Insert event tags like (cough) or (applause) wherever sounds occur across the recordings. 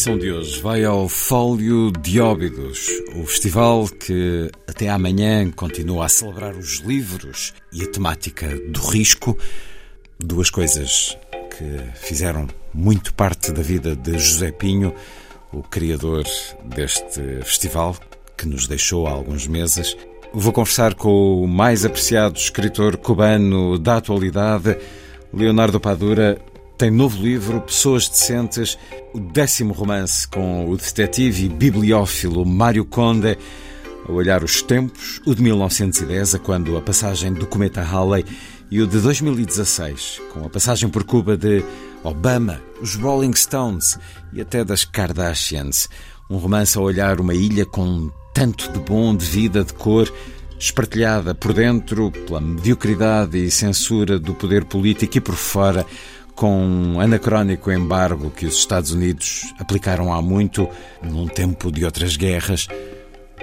emissão de hoje vai ao Fólio de Óbidos, o festival que até amanhã continua a celebrar os livros e a temática do risco, duas coisas que fizeram muito parte da vida de José Pinho, o criador deste festival, que nos deixou há alguns meses. Vou conversar com o mais apreciado escritor cubano da atualidade, Leonardo Padura, tem novo livro, Pessoas Decentes, o décimo romance com o detetive e bibliófilo Mário Conde, a olhar os tempos, o de 1910, a quando a passagem do cometa Halley, e o de 2016, com a passagem por Cuba de Obama, os Rolling Stones e até das Kardashians. Um romance a olhar uma ilha com tanto de bom, de vida, de cor, espartilhada por dentro pela mediocridade e censura do poder político e por fora com um anacrónico embargo que os Estados Unidos aplicaram há muito, num tempo de outras guerras.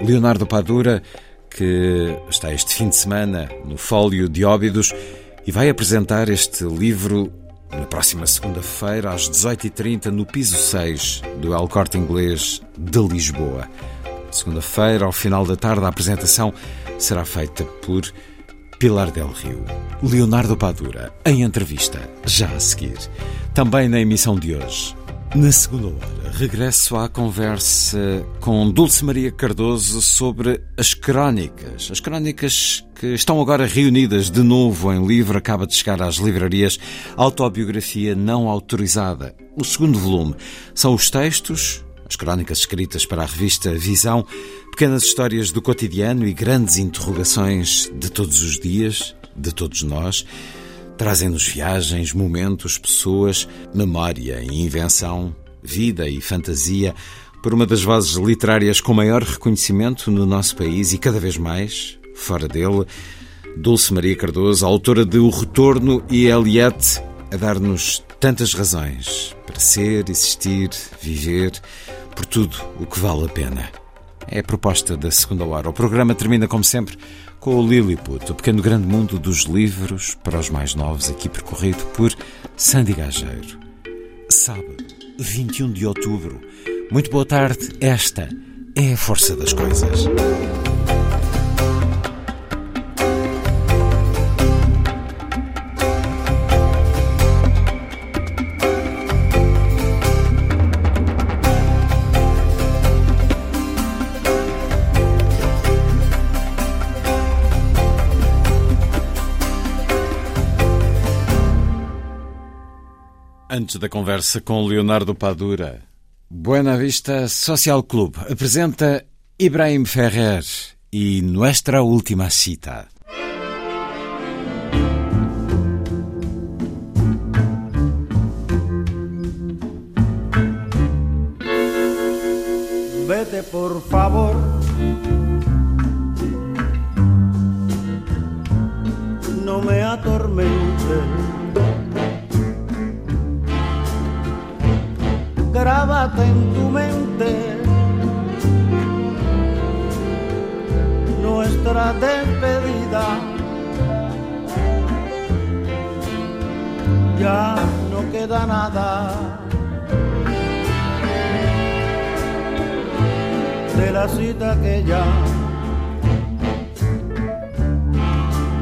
Leonardo Padura, que está este fim de semana no Fólio de Óbidos e vai apresentar este livro na próxima segunda-feira, às 18h30, no piso 6 do El Corte Inglês de Lisboa. Segunda-feira, ao final da tarde, a apresentação será feita por Pilar del Rio. Leonardo Padura, em entrevista, já a seguir. Também na emissão de hoje. Na segunda hora, regresso à conversa com Dulce Maria Cardoso sobre as crónicas. As crónicas que estão agora reunidas de novo em livro, acaba de chegar às livrarias, Autobiografia Não Autorizada. O segundo volume são os textos, as crónicas escritas para a revista Visão, pequenas histórias do cotidiano e grandes interrogações de todos os dias, de todos nós, trazem-nos viagens, momentos, pessoas, memória e invenção, vida e fantasia, por uma das vozes literárias com maior reconhecimento no nosso país e cada vez mais fora dele, Dulce Maria Cardoso, autora de O Retorno e Eliette, a dar-nos tantas razões para ser, existir, viver, por tudo o que vale a pena. É a proposta da segunda hora. O programa termina, como sempre, com o Lilliput, o pequeno grande mundo dos livros para os mais novos, aqui percorrido por Sandy Gageiro. Sábado, 21 de outubro. Muito boa tarde. Esta é a força das coisas. Antes da conversa com Leonardo Padura, Buena Vista Social Club apresenta Ibrahim Ferrer e Nuestra Última Cita. Vete por favor. No me atormentes. Grábate en tu mente nuestra despedida. Ya no queda nada la cita aquella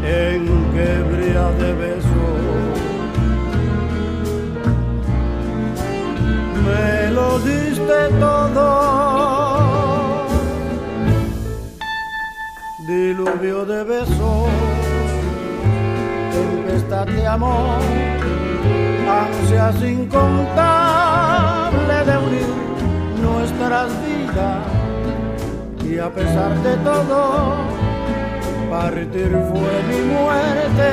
en que brilla de besos. Me lo diste todo, diluvio de besos, tempestad de amor, ansias incontables de unir nuestras vidas. Y a pesar de todo, partir fue mi muerte.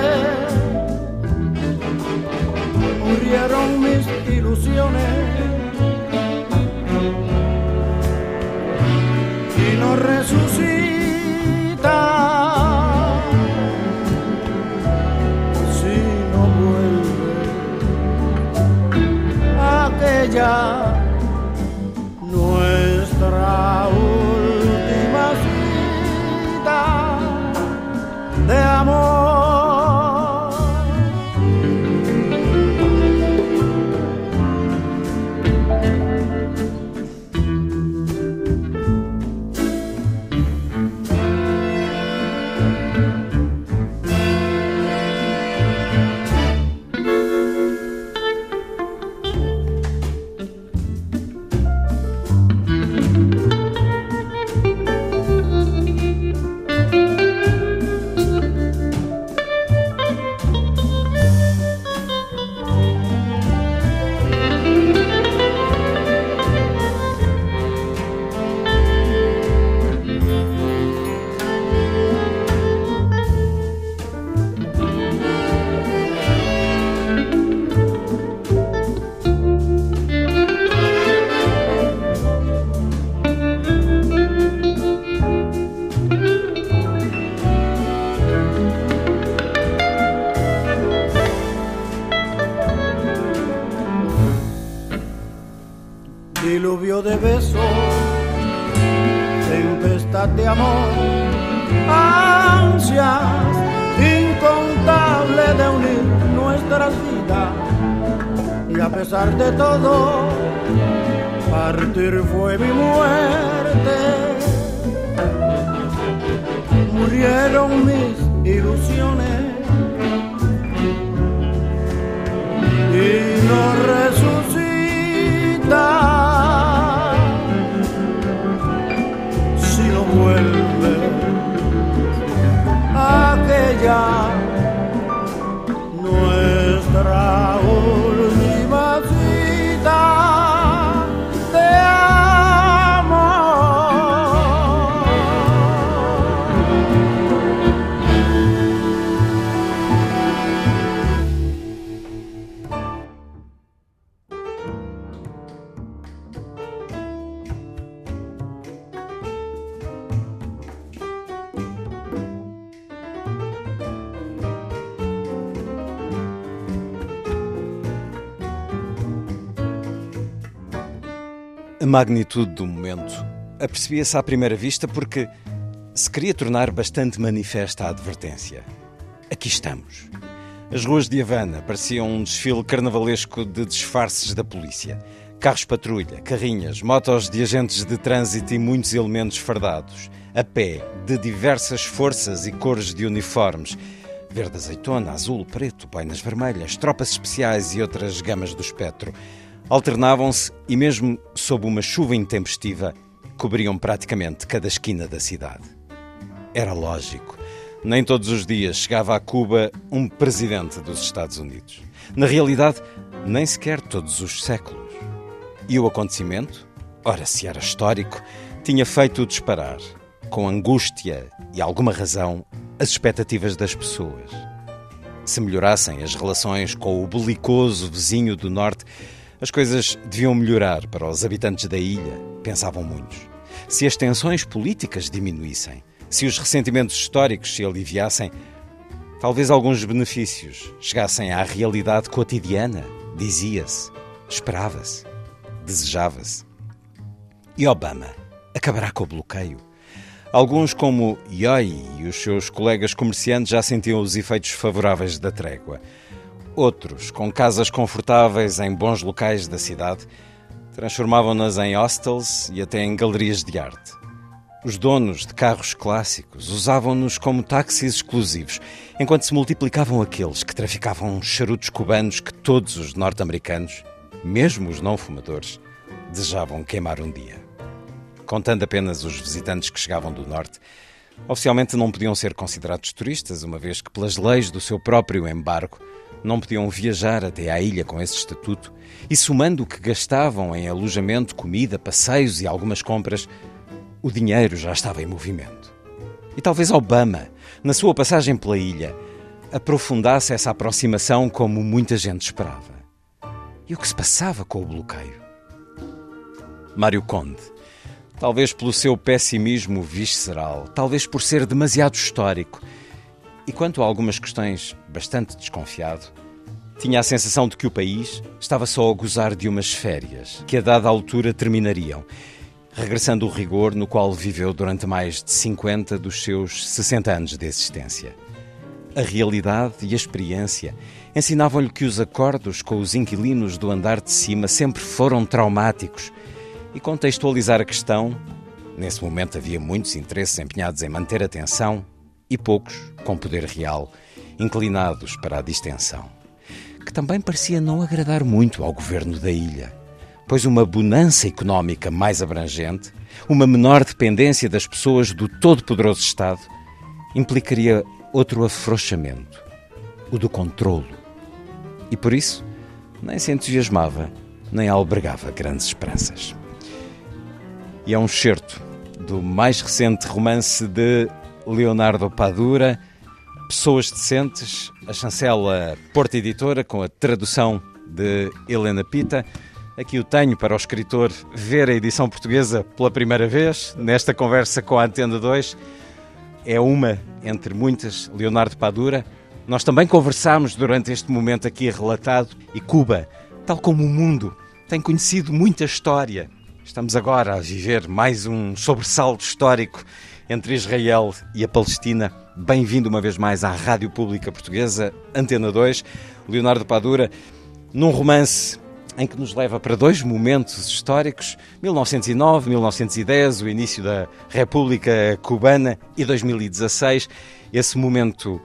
Murieron mis ilusiones no resucita. Si no vuelve aquella diluvio de besos, tempestad de amor, ansias incontables de unir nuestras vidas. Y a pesar de todo, partir fue mi muerte. Murieron mis ilusiones y no resucita vuelve aquella nuestra magnitude do momento apercebia-se à primeira vista porque se queria tornar bastante manifesta a advertência. Aqui estamos. As ruas de Havana pareciam um desfile carnavalesco de disfarces da polícia. Carros patrulha, carrinhas, motos de agentes de trânsito e muitos elementos fardados. A pé, de diversas forças e cores de uniformes. Verde azeitona, azul, preto, boinas vermelhas, tropas especiais e outras gamas do espectro alternavam-se e, mesmo sob uma chuva intempestiva, cobriam praticamente cada esquina da cidade. Era lógico. Nem todos os dias chegava a Cuba um presidente dos Estados Unidos. Na realidade, nem sequer todos os séculos. E o acontecimento, ora se era histórico, tinha feito disparar, com angústia e alguma razão, as expectativas das pessoas. Se melhorassem as relações com o belicoso vizinho do norte, as coisas deviam melhorar para os habitantes da ilha, pensavam muitos. Se as tensões políticas diminuíssem, se os ressentimentos históricos se aliviassem, talvez alguns benefícios chegassem à realidade cotidiana, dizia-se, esperava-se, desejava-se. E Obama acabará com o bloqueio. Alguns, como Yoi e os seus colegas comerciantes, já sentiam os efeitos favoráveis da trégua. Outros, com casas confortáveis em bons locais da cidade, transformavam-nas em hostels e até em galerias de arte. Os donos de carros clássicos usavam-nos como táxis exclusivos, enquanto se multiplicavam aqueles que traficavam charutos cubanos que todos os norte-americanos, mesmo os não fumadores, desejavam queimar um dia. Contando apenas os visitantes que chegavam do norte, oficialmente não podiam ser considerados turistas, uma vez que, pelas leis do seu próprio embargo, não podiam viajar até à ilha com esse estatuto e, somando o que gastavam em alojamento, comida, passeios e algumas compras, o dinheiro já estava em movimento. E talvez Obama, na sua passagem pela ilha, aprofundasse essa aproximação como muita gente esperava. E o que se passava com o bloqueio? Mário Conde, talvez pelo seu pessimismo visceral, talvez por ser demasiado histórico, e quanto a algumas questões bastante desconfiado, tinha a sensação de que o país estava só a gozar de umas férias, que a dada altura terminariam, regressando o rigor no qual viveu durante mais de 50 dos seus 60 anos de existência. A realidade e a experiência ensinavam-lhe que os acordos com os inquilinos do andar de cima sempre foram traumáticos e contextualizar a questão. Nesse momento havia muitos interesses empenhados em manter a tensão e poucos, com poder real, inclinados para a distensão, que também parecia não agradar muito ao governo da ilha pois uma bonança económica mais abrangente, uma menor dependência das pessoas do todo-poderoso Estado, implicaria outro afrouxamento, o do controlo. E por isso, nem se entusiasmava, nem albergava grandes esperanças. E é um excerto do mais recente romance de Leonardo Padura, Pessoas Decentes, a chancela Porta Editora, com a tradução de Helena Pita. Aqui o tenho para o escritor ver a edição portuguesa pela primeira vez, nesta conversa com a Antena 2. É uma entre muitas, Leonardo Padura. Nós também conversámos durante este momento aqui relatado e Cuba, tal como o mundo, tem conhecido muita história. Estamos agora a viver mais um sobressalto histórico entre Israel e a Palestina. Bem-vindo uma vez mais à Rádio Pública Portuguesa, Antena 2. Leonardo Padura, num romance em que nos leva para dois momentos históricos: 1909, 1910, o início da República Cubana, e 2016, esse momento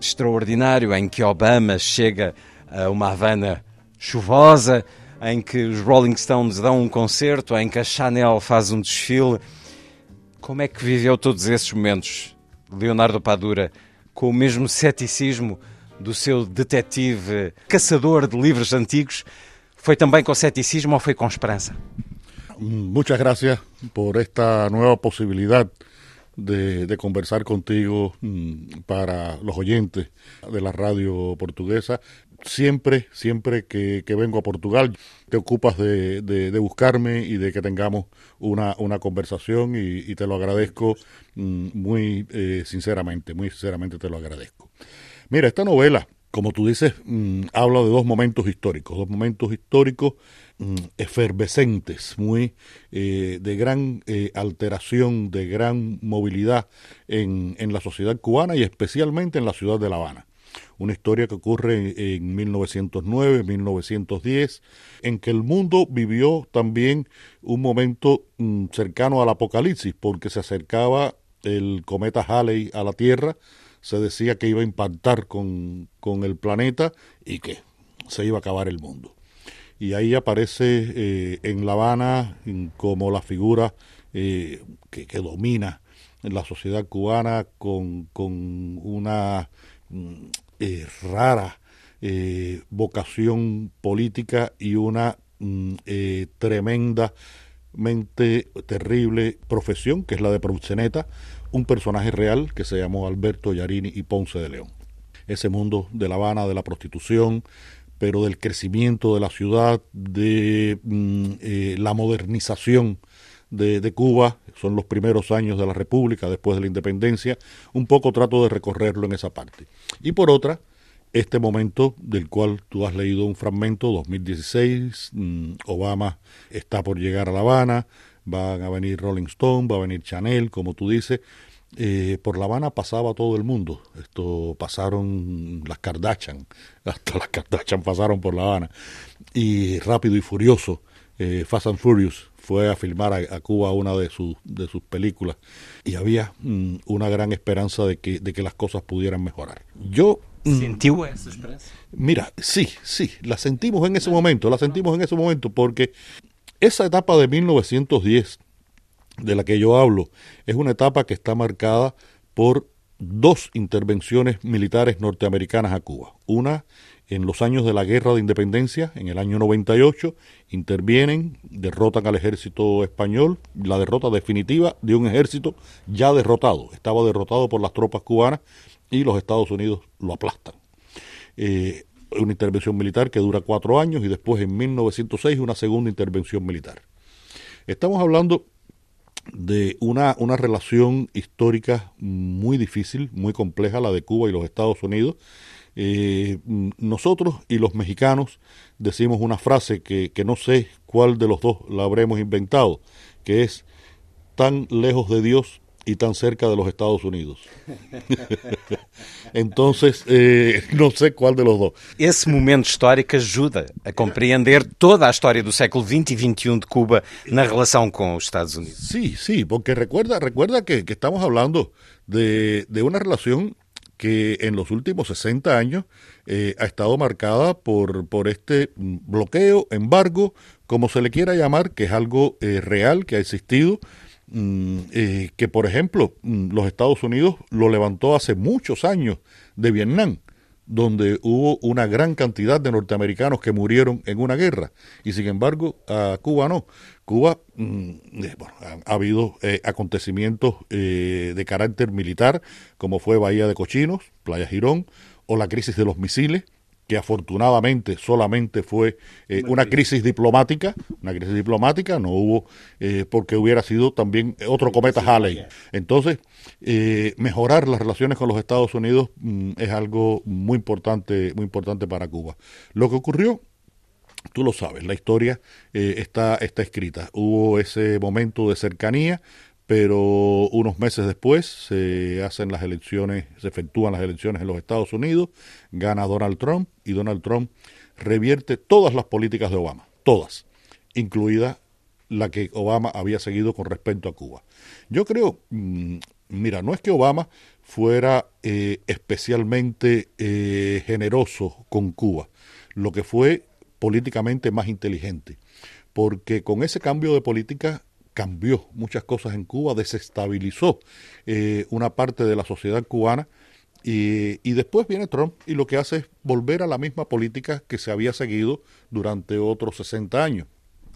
extraordinário em que Obama chega a uma Havana chuvosa, em que os Rolling Stones dão um concerto, em que a Chanel faz um desfile. Como é que viveu todos esses momentos, Leonardo Padura, com o mesmo ceticismo do seu detetive caçador de livros antigos? ¿Fue también con ceticismo o fue con esperanza? Muchas gracias por esta nueva posibilidad de, conversar contigo mm, para los oyentes de la radio portuguesa. Siempre, siempre que, vengo a Portugal, te ocupas de, buscarme y de que tengamos una, conversación y, te lo agradezco mm, muy eh, sinceramente, muy sinceramente te lo agradezco. Mira, esta novela como tú dices, mm, habla de dos momentos históricos, dos momentos históricos mm, efervescentes, muy eh, de gran eh, alteración, de gran movilidad en, en, la sociedad cubana y especialmente en la ciudad de La Habana. Una historia que ocurre en, 1909, 1910, en que el mundo vivió también un momento mm, cercano al apocalipsis, porque se acercaba el cometa Halley a la Tierra, se decía que iba a impactar con, el planeta y que se iba a acabar el mundo. Y ahí aparece eh, en La Habana como la figura eh, que, que, domina la sociedad cubana con, una mm, eh, rara vocación política y una mm, tremendamente terrible profesión, que es la de proxeneta, un personaje real que se llamó Alberto Yarini y Ponce de León. Ese mundo de La Habana, de la prostitución, pero del crecimiento de la ciudad, de mm, eh, la modernización de, de, Cuba, son los primeros años de la República, después de la independencia, un poco trato de recorrerlo en esa parte. Y por otra, este momento del cual tú has leído un fragmento, 2016, mm, Obama está por llegar a La Habana, van a venir Rolling Stone, va a venir Chanel, como tú dices. Eh, por La Habana pasaba todo el mundo. Esto pasaron las Kardashian, (laughs) hasta las Kardashian pasaron por La Habana. Y rápido y furioso eh, Fast and Furious fue a filmar a, Cuba una de, sus de sus películas y había mm, una gran esperanza de que, de que las cosas pudieran mejorar. Yo mm, ¿Sintió esa esperanza? Mira, sí, sí, la sentimos en ese momento, la sentimos en ese momento porque esa etapa de 1910 de la que yo hablo es una etapa que está marcada por dos intervenciones militares norteamericanas a Cuba. Una en los años de la Guerra de Independencia, en el año 98, intervienen, derrotan al ejército español, la derrota definitiva de un ejército ya derrotado. Estaba derrotado por las tropas cubanas y los Estados Unidos lo aplastan. Eh, una intervención militar que dura cuatro años y después en 1906 una segunda intervención militar. Estamos hablando de una, una relación histórica muy difícil, muy compleja, la de Cuba y los Estados Unidos. Eh, nosotros y los mexicanos decimos una frase que, que no sé cuál de los dos la habremos inventado, que es tan lejos de Dios y tan cerca de los Estados Unidos. (laughs) Entonces, eh, não sei qual de los dois. Esse momento histórico ajuda a compreender toda a história do século XX e XXI de Cuba na relação com os Estados Unidos. Sí, sí, porque recuerda, recuerda que, que estamos hablando de, de una relación que en los últimos 60 años eh, ha estado marcada por, por este bloqueo, embargo, como se le quiera llamar, que es algo eh, real, que ha existido, Mm, eh, que por ejemplo mm, los Estados Unidos lo levantó hace muchos años de Vietnam, donde hubo una gran cantidad de norteamericanos que murieron en una guerra, y sin embargo a Cuba no. Cuba, mm, eh, bueno, ha, habido eh, acontecimientos de carácter militar, como fue Bahía de Cochinos, Playa Girón, o la crisis de los misiles, que afortunadamente solamente fue eh, una crisis diplomática, una crisis diplomática, no hubo, eh, porque hubiera sido también otro cometa Halley. Entonces, eh, mejorar las relaciones con los Estados Unidos mm, es algo muy importante, muy importante para Cuba. Lo que ocurrió Tú lo sabes, la historia está, está escrita. Hubo ese momento de cercanía, pero unos meses después se hacen las elecciones, se efectúan las elecciones en los Estados Unidos, gana Donald Trump y Donald Trump revierte todas las políticas de Obama, todas, incluida la que Obama había seguido con respecto a Cuba. Yo creo, mm, mira, no es que Obama fuera eh, especialmente eh, generoso con Cuba, lo que fue políticamente más inteligente, porque con ese cambio de política cambió muchas cosas en Cuba, desestabilizó eh, una parte de la sociedad cubana y, y, después viene Trump y lo que hace es volver a la misma política que se había seguido durante otros 60 años.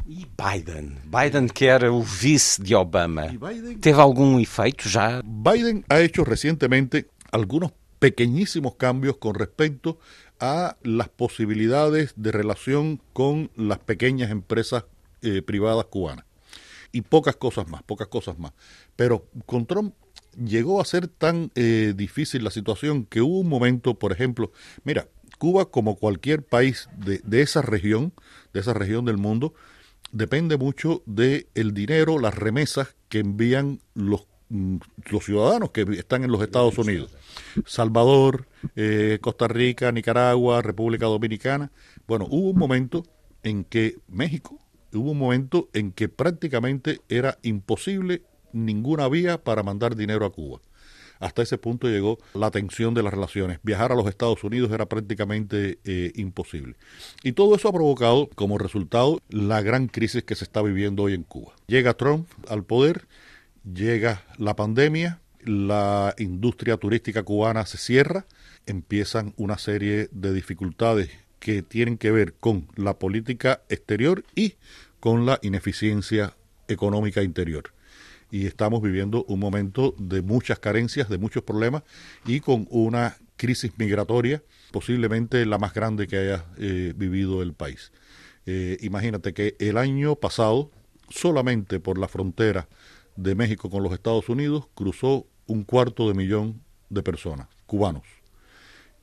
E Biden? Biden que era o vice de Obama. Biden, ¿Teve algum efeito já? Biden ha hecho recientemente algunos pequeñísimos cambios con respecto a las posibilidades de relación con las pequeñas empresas eh, privadas cubanas y pocas cosas más, pocas cosas más. Pero con Trump llegó a ser tan eh, difícil la situación que hubo un momento, por ejemplo, mira, Cuba como cualquier país de, de esa región, de esa región del mundo, depende mucho del el dinero, las remesas que envían los, los ciudadanos que están en los Estados Unidos. Salvador, eh, Costa Rica, Nicaragua, República Dominicana. Bueno, hubo un momento en que México hubo un momento en que prácticamente era imposible ninguna vía para mandar dinero a Cuba. Hasta ese punto llegó la tensión de las relaciones. Viajar a los Estados Unidos era prácticamente eh, imposible. Y todo eso ha provocado como resultado la gran crisis que se está viviendo hoy en Cuba. Llega Trump al poder, llega la pandemia, la industria turística cubana se cierra, empiezan una serie de dificultades que tienen que ver con la política exterior y con la ineficiencia económica interior. Y estamos viviendo un momento de muchas carencias, de muchos problemas y con una crisis migratoria posiblemente la más grande que haya eh, vivido el país. Eh, imagínate que el año pasado, solamente por la frontera de México con los Estados Unidos, cruzó un cuarto de millón de personas, cubanos.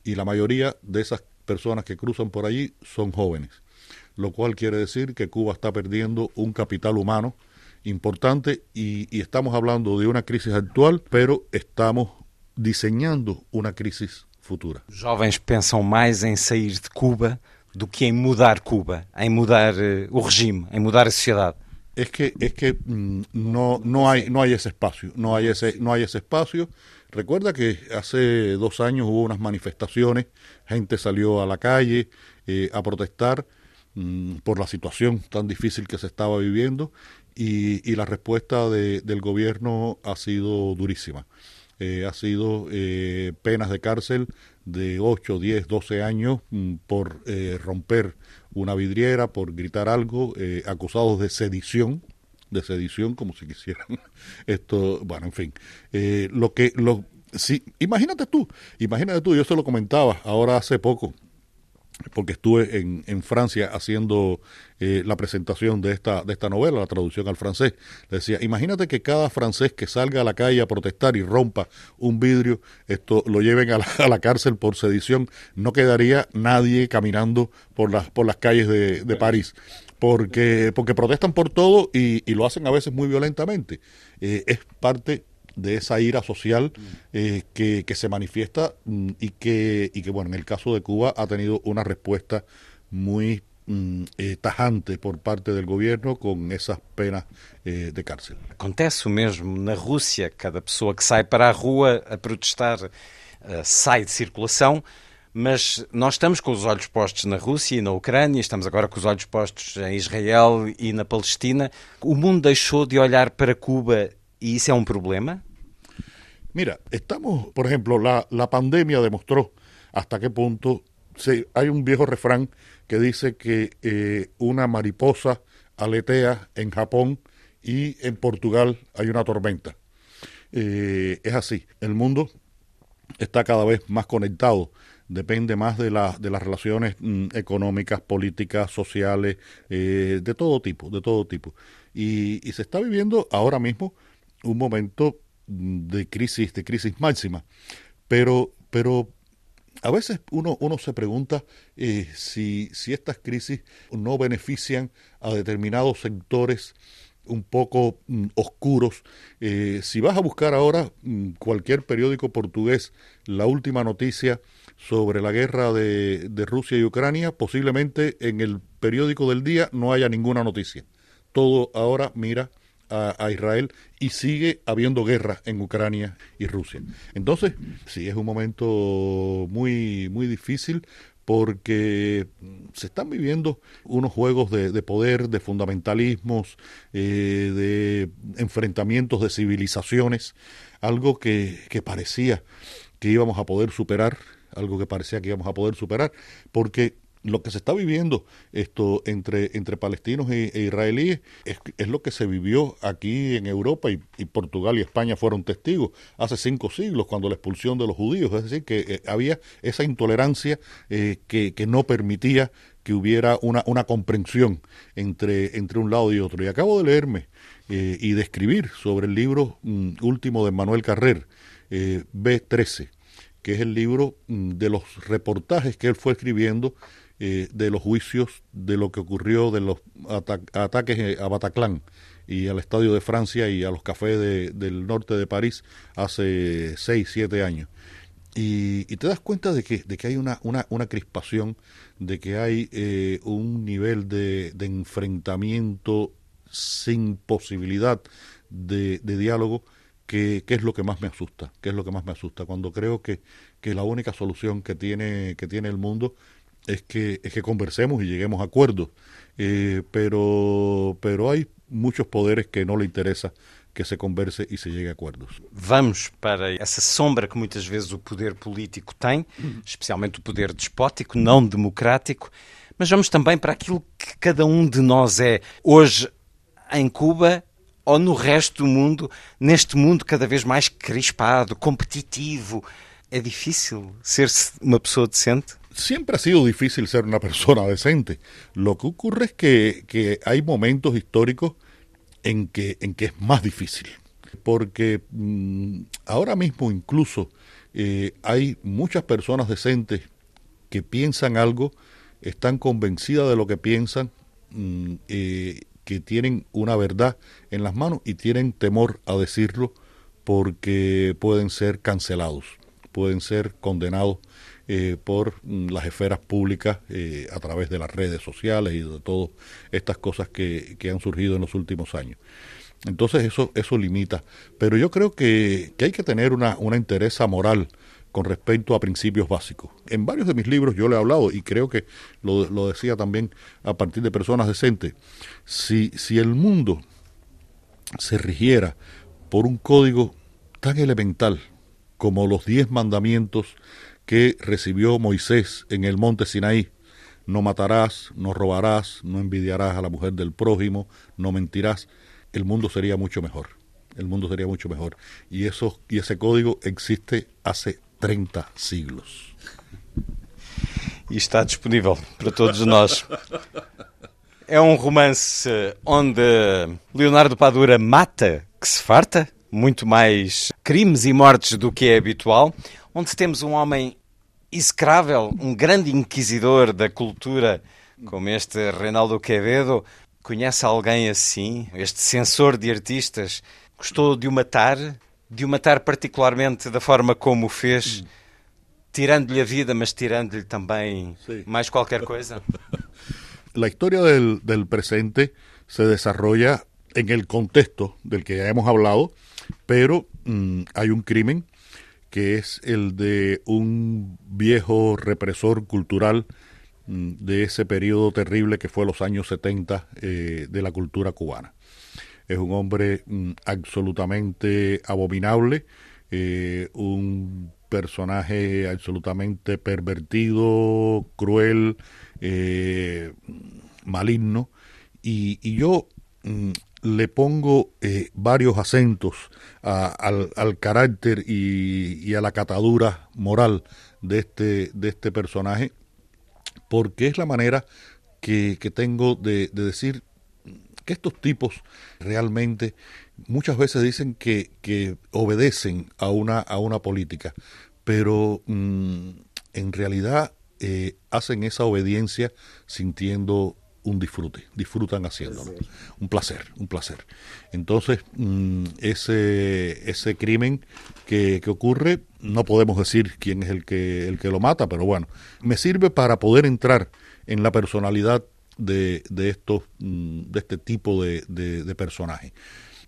Y la mayoría de esas personas que cruzan por allí son jóvenes, lo cual quiere decir que Cuba está perdiendo un capital humano importante y, estamos hablando de una crisis actual, pero estamos diseñando una crisis futura. Jovens pensam mais em sair de Cuba do que em mudar Cuba, em mudar uh, o regime, em mudar a sociedade. Es que, es que mm, no, no, hay, no hay ese espacio, no hay ese, no hay ese espacio. Recuerda que hace dos años hubo unas manifestaciones, gente salió a la calle eh, a protestar mm, por la situación tan difícil que se estaba viviendo y, la respuesta de, del gobierno ha sido durísima. Eh, ha sido eh, penas de cárcel de 8, 10, 12 años mm, por romper una vidriera, por gritar algo, eh, acusados de sedición, de sedición, como si quisieran. (laughs) Esto, bueno, en fin, eh, lo que, lo, sí, imagínate tú, imagínate tú, yo se lo comentaba ahora hace poco, porque estuve en, en Francia haciendo eh, la presentación de esta, de esta novela, la traducción al francés. Le decía, imagínate que cada francés que salga a la calle a protestar y rompa un vidrio, esto lo lleven a la, a la cárcel por sedición, no quedaría nadie caminando por las, por las calles de, de París. Porque, porque protestan por todo y, y lo hacen a veces muy violentamente. Eh, es parte de esa ira social eh, que, que, se manifiesta mm, y que, y que, bueno, en el caso de Cuba ha tenido una respuesta muy mm, eh, tajante por parte del governo com essas penas eh, de cárcel. Acontece o mesmo na Rússia. Cada pessoa que sai para a rua a protestar uh, sai de circulação. Mas nós estamos com os olhos postos na Rússia e na Ucrânia, estamos agora com os olhos postos em Israel e na Palestina. O mundo deixou de olhar para Cuba y ese es un problema? Mira, estamos, por ejemplo, la, la pandemia demostró hasta qué punto se, hay un viejo refrán que dice que eh, una mariposa aletea en Japón y en Portugal hay una tormenta. Eh, es así, el mundo está cada vez más conectado, depende más de, la, de las relaciones mm, económicas, políticas, sociales, eh, de todo tipo, de todo tipo. Y, y se está viviendo ahora mismo un momento de crisis, de crisis máxima. Pero, pero a veces uno, uno se pregunta eh, si, si estas crisis no benefician a determinados sectores un poco mm, oscuros. Eh, si vas a buscar ahora mm, cualquier periódico portugués, la última noticia sobre la guerra de, de Rusia y Ucrania, posiblemente en el periódico del día no haya ninguna noticia. Todo ahora mira a, Israel y sigue habiendo guerra en Ucrania y Rusia. Entonces, sí, es un momento muy, muy difícil porque se están viviendo unos juegos de, de poder, de fundamentalismos, eh, de enfrentamientos de civilizaciones, algo que, que parecía que íbamos a poder superar, algo que parecía que íbamos a poder superar, porque lo que se está viviendo esto entre, entre palestinos e, israelíes es, lo que se vivió aquí en Europa y, Portugal y España fueron testigos hace cinco siglos cuando la expulsión de los judíos, es decir, que eh, había esa intolerancia eh, que, que, no permitía que hubiera una, una comprensión entre, entre un lado y otro. Y acabo de leerme eh, y de escribir sobre el libro mm, último de Manuel Carrer, eh, B13, que es el libro mm, de los reportajes que él fue escribiendo eh, de los juicios de lo que ocurrió de los ata ataques a Bataclan y al Estadio de Francia y a los cafés de, del norte de París hace seis, siete años. Y, te das cuenta de que, de que hay una, una, una crispación, de que hay eh, un nivel de, de, enfrentamiento sin posibilidad de, de diálogo, que, que, es lo que más me asusta, que es lo que más me asusta, cuando creo que, que la única solución que tiene, que tiene el mundo es que, es que conversemos y lleguemos a acuerdos. Eh, pero, pero hay muchos poderes que no le interesa que se converse e se llegue a acordos. Vamos para essa sombra que muitas vezes o poder político tem, especialmente o poder despótico, não democrático, mas vamos também para aquilo que cada um de nós é hoje em Cuba ou no resto do mundo, neste mundo cada vez mais crispado, competitivo. É difícil ser-se uma pessoa decente? Siempre ha sido difícil ser una persona decente. Lo que ocurre es que, que hay momentos históricos en que, en que es más difícil. Porque mmm, ahora mismo incluso eh, hay muchas personas decentes que piensan algo, están convencidas de lo que piensan, mmm, eh, que tienen una verdad en las manos y tienen temor a decirlo porque pueden ser cancelados, pueden ser condenados eh, por mm, las esferas públicas eh, a través de las redes sociales y de todas estas cosas que, que, han surgido en los últimos años. Entonces eso, eso limita. Pero yo creo que, que hay que tener una, una interés moral con respecto a principios básicos. En varios de mis libros yo le he hablado y creo que lo, lo decía también a partir de personas decentes. Si, si el mundo se rigiera por un código tan elemental como los diez mandamientos que recibió Moisés en el monte Sinaí. No matarás, no robarás, no envidiarás a la mujer del prójimo, no mentirás. El mundo sería mucho mejor. El mundo sería mucho mejor. Y, eso, y ese código existe hace 30 siglos. E está disponível para todos nós. É um romance onde Leonardo Padura mata que se farta, muito mais crimes e mortes do que é habitual, onde temos um homem execrável, um grande inquisidor da cultura, como este Reinaldo Quevedo. Conhece alguém assim, este censor de artistas? Gostou de o matar? De o matar particularmente da forma como o fez? Tirando-lhe a vida, mas tirando-lhe também sí. mais qualquer coisa? (laughs) La historia del, del presente se desarrolla en el contexto del que ya hemos hablado, pero mmm, hay un crimen que es el de un viejo represor cultural mmm, de ese periodo terrible que fue los años 70 eh, de la cultura cubana. Es un hombre mmm, absolutamente abominable, eh, un personaje absolutamente pervertido, cruel, eh, maligno, y, yo mm, le pongo eh, varios acentos a, al, al, carácter y, a la catadura moral de este, de este personaje, porque es la manera que, que tengo de, de, decir que estos tipos realmente muchas veces dicen que, que obedecen a una, a una política, pero mmm, en realidad eh, hacen esa obediencia sintiendo un disfrute, disfrutan haciéndolo. Un placer, un placer. Entonces, mmm, ese, ese crimen que, que, ocurre, no podemos decir quién es el que, el que lo mata, pero bueno, me sirve para poder entrar en la personalidad de, de, estos, mmm, de este tipo de, de, de personajes.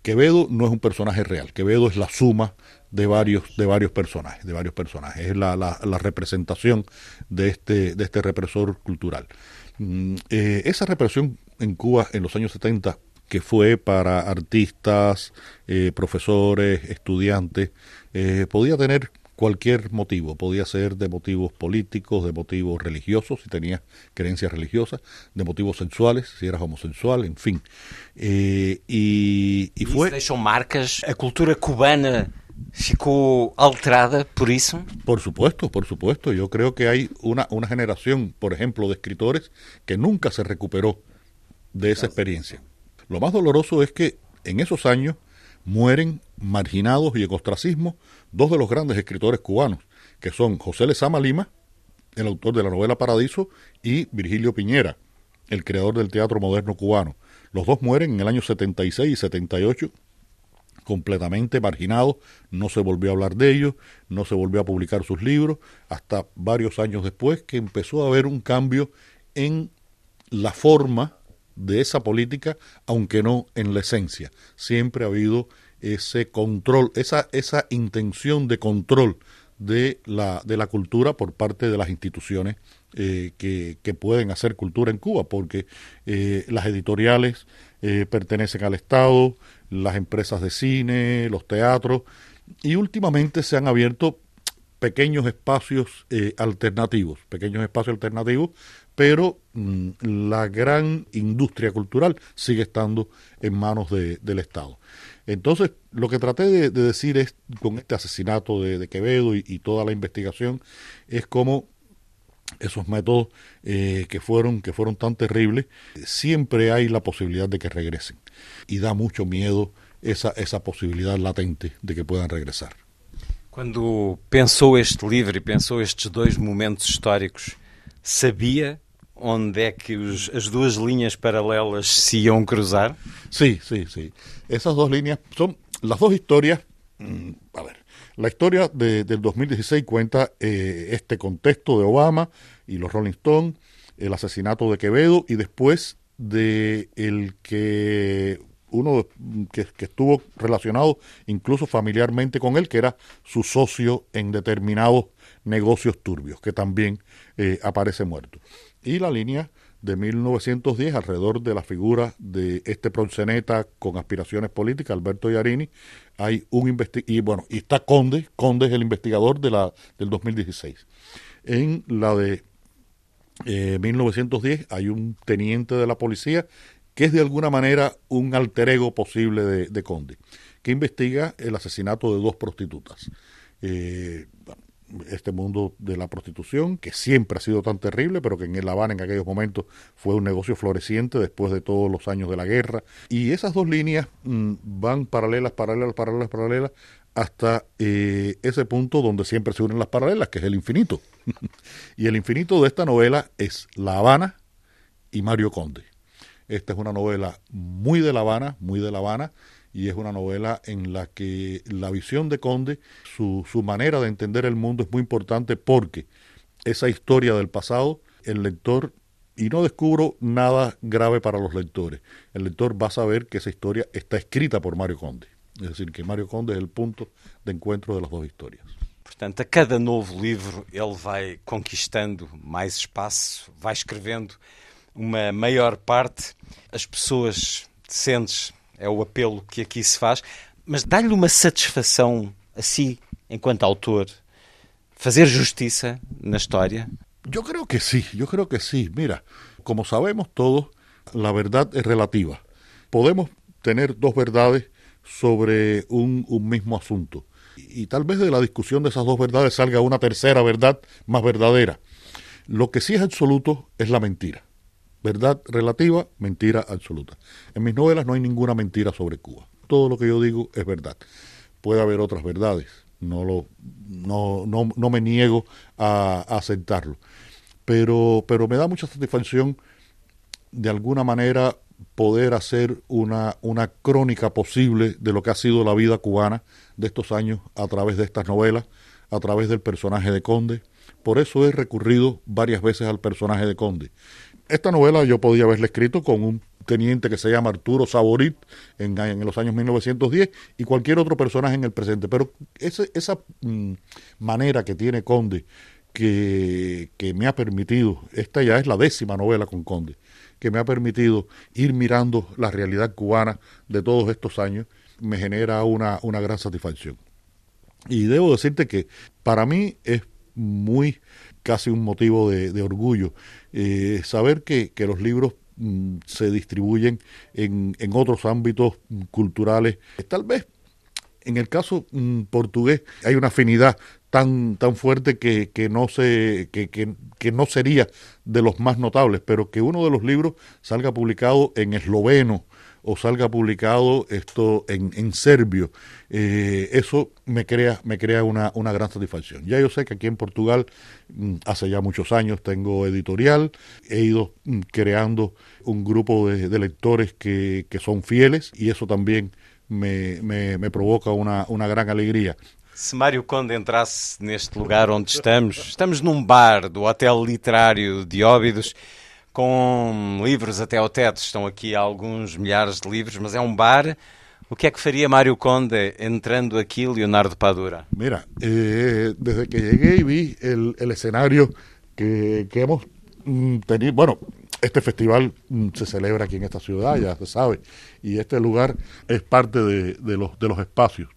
Quevedo no es un personaje real, Quevedo es la suma de varios, de varios personajes, de varios personajes, es la, la, la representación de este, de este represor cultural. Eh, esa represión en Cuba en los años 70, que fue para artistas, eh, profesores, estudiantes, eh, podía tener cualquier motivo, podía ser de motivos políticos, de motivos religiosos, si tenías creencias religiosas, de motivos sexuales, si eras homosexual, en fin. Eh, y, y fue... deixam marcas? A cultura cubana ficou alterada por eso? Por supuesto, por supuesto. Yo creo que hay una, una generación, por ejemplo, de escritores que nunca se recuperó de esa experiencia. Lo más doloroso es que en esos años mueren marginados y en ostracismo dos de los grandes escritores cubanos, que son José Lezama Lima, el autor de la novela Paradiso, y Virgilio Piñera, el creador del teatro moderno cubano. Los dos mueren en el año 76 y 78 completamente marginados, no se volvió a hablar de ellos, no se volvió a publicar sus libros, hasta varios años después que empezó a haber un cambio en la forma de esa política, aunque no en la esencia. Siempre ha habido ese control, esa, esa intención de control de la, de la cultura por parte de las instituciones eh, que, que, pueden hacer cultura en Cuba, porque eh, las editoriales eh, pertenecen al Estado, las empresas de cine, los teatros, y últimamente se han abierto pequeños espacios eh, alternativos, pequeños espacios alternativos, pero mmm, la gran industria cultural sigue estando en manos de, del Estado. Entonces, lo que traté de, de, decir es, con este asesinato de, de Quevedo y, y, toda la investigación, es cómo esos métodos eh, que fueron que fueron tan terribles siempre hay la posibilidad de que regresen y da mucho miedo esa esa posibilidad latente de que puedan regresar. Quando pensou este livro e pensou estes dois momentos históricos, sabia onde é que os, as duas linhas paralelas se iam cruzar? Sí, sí, sí. Esas dos líneas son las dos historias. Mmm, a ver, La historia de, del 2016 cuenta eh, este contexto de Obama y los Rolling Stones, el asesinato de Quevedo y después de el que uno que, estuvo relacionado incluso familiarmente con él, que era su socio en determinados negocios turbios, que también eh, aparece muerto. Y la línea de 1910 alrededor de la figura de este proxeneta con aspiraciones políticas, Alberto Iarini, hay un y bueno, y está Conde, Conde es el investigador de la del 2016. En la de eh, 1910 hay un teniente de la policía que es de alguna manera un alter ego posible de, de Conde, que investiga el asesinato de dos prostitutas. Eh, este mundo de la prostitución, que siempre ha sido tan terrible, pero que en La Habana en aquellos momentos fue un negocio floreciente después de todos los años de la guerra. Y esas dos líneas mmm, van paralelas, paralelas, paralelas, paralelas, hasta eh, ese punto donde siempre se unen las paralelas, que es el infinito. (laughs) y el infinito de esta novela es La Habana y Mario Conde. Esta es una novela muy de La Habana, muy de La Habana, y es una novela en la que la visión de Conde, su, su manera de entender el mundo es muy importante porque esa historia del pasado, el lector, y no descubro nada grave para los lectores, el lector va a saber que esa historia está escrita por Mario Conde. Es decir, que Mario Conde es el punto de encuentro de las dos historias. Portanto, a cada novo livro ele vai conquistando mais espaço, vai escrevendo uma maior parte. As pessoas sentes é o apelo que aqui se faz, mas dá-lhe uma satisfação a si, enquanto autor, fazer justiça na história? Yo creo que sí, yo creo que sí. Mira, como sabemos todos, la verdad es relativa. Podemos tener dos verdades sobre un, un mismo asunto. Y, y, tal vez de la discusión de esas dos verdades salga una tercera verdad más verdadera. Lo que sí es absoluto es la mentira. Verdad relativa, mentira absoluta. En mis novelas no hay ninguna mentira sobre Cuba. Todo lo que yo digo es verdad. Puede haber otras verdades. No, lo, no, no, no me niego a, aceptarlo. Pero, pero me da mucha satisfacción de alguna manera poder hacer una, una crónica posible de lo que ha sido la vida cubana de estos años a través de estas novelas, a través del personaje de Conde. Por eso he recurrido varias veces al personaje de Conde. Esta novela yo podía haberla escrito con un teniente que se llama Arturo Saborit en, en, los años 1910 y cualquier otro personaje en el presente. Pero ese, esa mm, manera que tiene Conde, que, que me ha permitido, esta ya es la décima novela con Conde, que me ha permitido ir mirando la realidad cubana de todos estos años, me genera una, una gran satisfacción. Y debo decirte que para mí es muy casi un motivo de, de orgullo eh, saber que, que, los libros mm, se distribuyen en, en, otros ámbitos culturales. Tal vez en el caso mm, portugués hay una afinidad tan, tan fuerte que, que no se, que, que, que, no sería de los más notables, pero que uno de los libros salga publicado en esloveno o salga publicado esto en, en serbio, eh, eso me crea, me crea una, una, gran satisfacción. Ya yo sé que aquí en Portugal, mm, hace ya muchos años, tengo editorial, he ido mm, creando un grupo de, de lectores que, que, son fieles y eso también me, me, me provoca una, una gran alegría. Se Mário Conde entrasse neste lugar onde estamos, estamos num bar do Hotel Literário de Óbidos, com livros até ao teto. Estão aqui alguns milhares de livros, mas é um bar. O que é que faria Mário Conde entrando aqui, Leonardo Padura? Mira, eh, desde que y vi el escenario que, que hemos mm, tenido, bueno, este festival mm, se celebra aquí en esta ciudad, se sabe, y este lugar es parte de, de, los, de los espacios.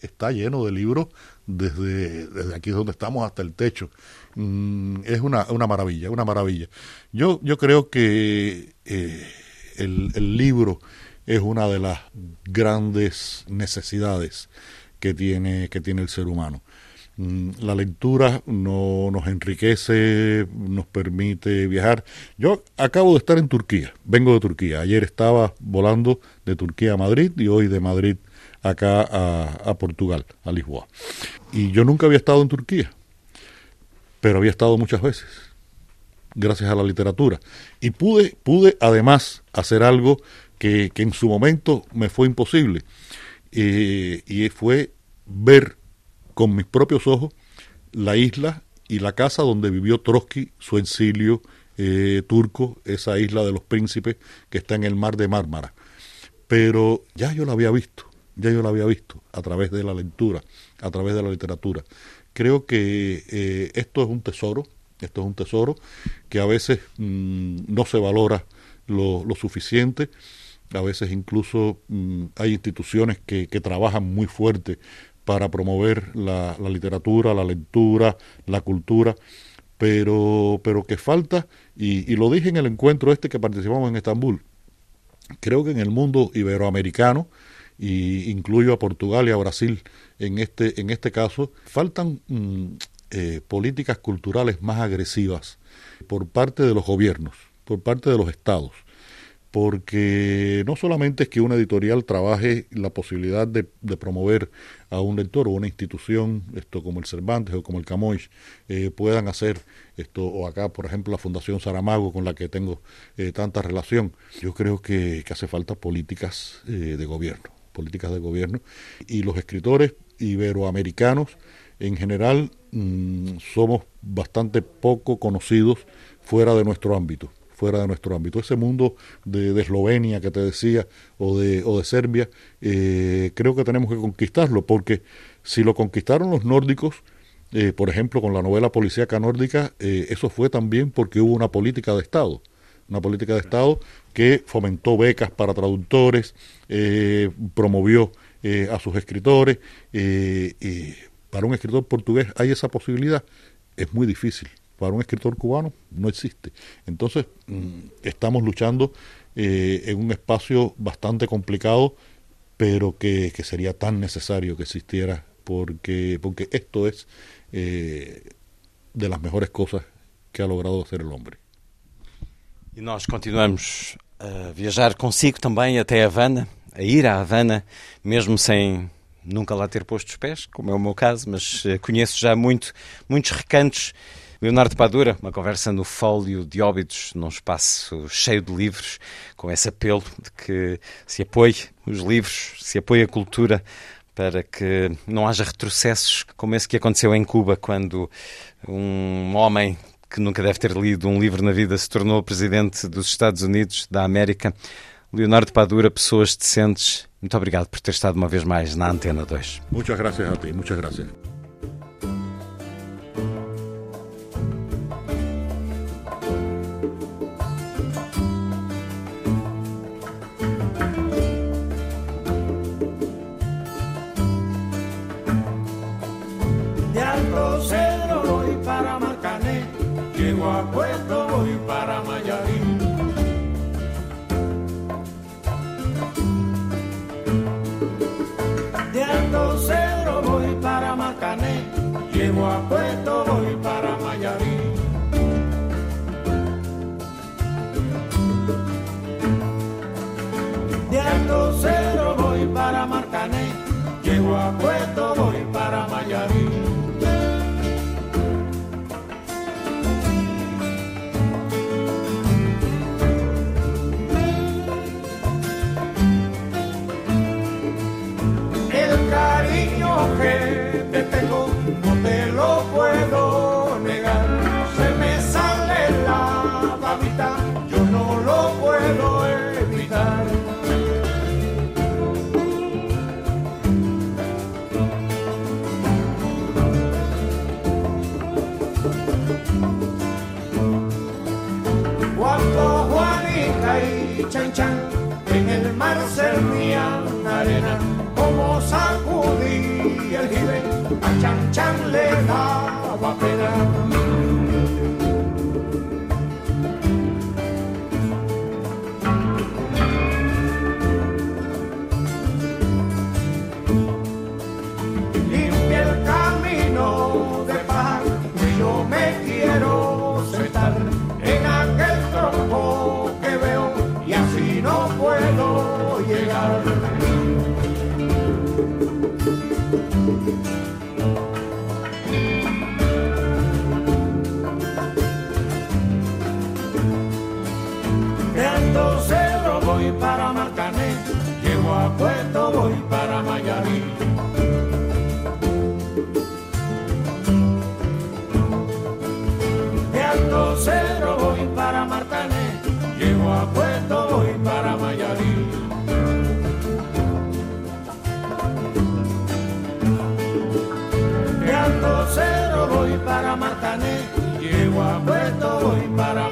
Está lleno de libros desde, desde aquí donde estamos hasta el techo. Mm, es una, una maravilla, una maravilla. Yo, yo creo que eh, el, el libro es una de las grandes necesidades que tiene, que tiene el ser humano. Mm, La lectura no, nos enriquece, nos permite viajar. Yo acabo de estar en Turquía, vengo de Turquía. Ayer estaba volando de Turquía a Madrid y hoy de Madrid acá a, Portugal, a Lisboa. Y yo nunca había estado en Turquía, pero había estado muchas veces, gracias a la literatura. Y pude, pude además hacer algo que, que en su momento me fue imposible, eh, y fue ver con mis propios ojos la isla y la casa donde vivió Trotsky su exilio eh, turco, esa isla de los príncipes que está en el mar de Mármara. Pero ya yo la había visto, ya yo la había visto a través de la lectura, a través de la literatura. Creo que eh, esto es un tesoro, esto es un tesoro que a veces mm, no se valora lo, suficiente, a veces incluso mm, hay instituciones que, que, trabajan muy fuerte para promover la, la, literatura, la lectura, la cultura, pero, pero que falta, y, y lo dije en el encuentro este que participamos en Estambul, creo que en el mundo iberoamericano, y incluyo a Portugal y a Brasil en este, en este caso, faltan mm, eh, políticas culturales más agresivas por parte de los gobiernos, por parte de los estados porque no solamente es que una editorial trabaje la posibilidad de, promover a un lector o una institución, esto como el Cervantes o como el Camões, eh, puedan hacer esto, o acá, por ejemplo, la Fundación Saramago, con la que tengo eh, tanta relación, yo creo que, hace falta políticas eh, de gobierno, políticas de gobierno, y los escritores iberoamericanos, en general, mm, somos bastante poco conocidos fuera de nuestro ámbito fuera de nuestro ámbito. Ese mundo de, Eslovenia que te decía o de, o de Serbia, eh, creo que tenemos que conquistarlo, porque si lo conquistaron los nórdicos, eh, por ejemplo, con la novela policíaca nórdica, eh, eso fue también porque hubo una política de Estado, una política de Estado que fomentó becas para traductores, promovió a sus escritores. y para un escritor portugués hay esa posibilidad, es muy difícil para un escritor cubano no existe. Entonces, mm, estamos luchando eh, en un espacio bastante complicado, pero que, sería tan necesario que existiera, porque, porque esto es eh, de las mejores cosas que ha logrado hacer el hombre. E nós continuamos a viajar consigo também até Havana, a ir a Havana, mesmo sem nunca lá ter posto os pés, como é o meu caso, mas eh, conheço já muito, muitos recantos. Leonardo Padura, uma conversa no fólio de óbitos, num espaço cheio de livros, com esse apelo de que se apoie os livros, se apoie a cultura, para que não haja retrocessos como esse que aconteceu em Cuba, quando um homem que nunca deve ter lido um livro na vida se tornou presidente dos Estados Unidos da América. Leonardo Padura, pessoas decentes, muito obrigado por ter estado uma vez mais na Antena 2. Muchas gracias a ti, muchas gracias. para voy para Mayarín. El cariño que te tengo no te lo puedo Chang chang Chan le daba pedal. Cero voy para Matané, llego a Puerto voy para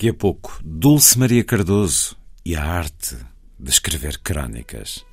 daqui a pouco Dulce Maria Cardoso e a arte de escrever crónicas.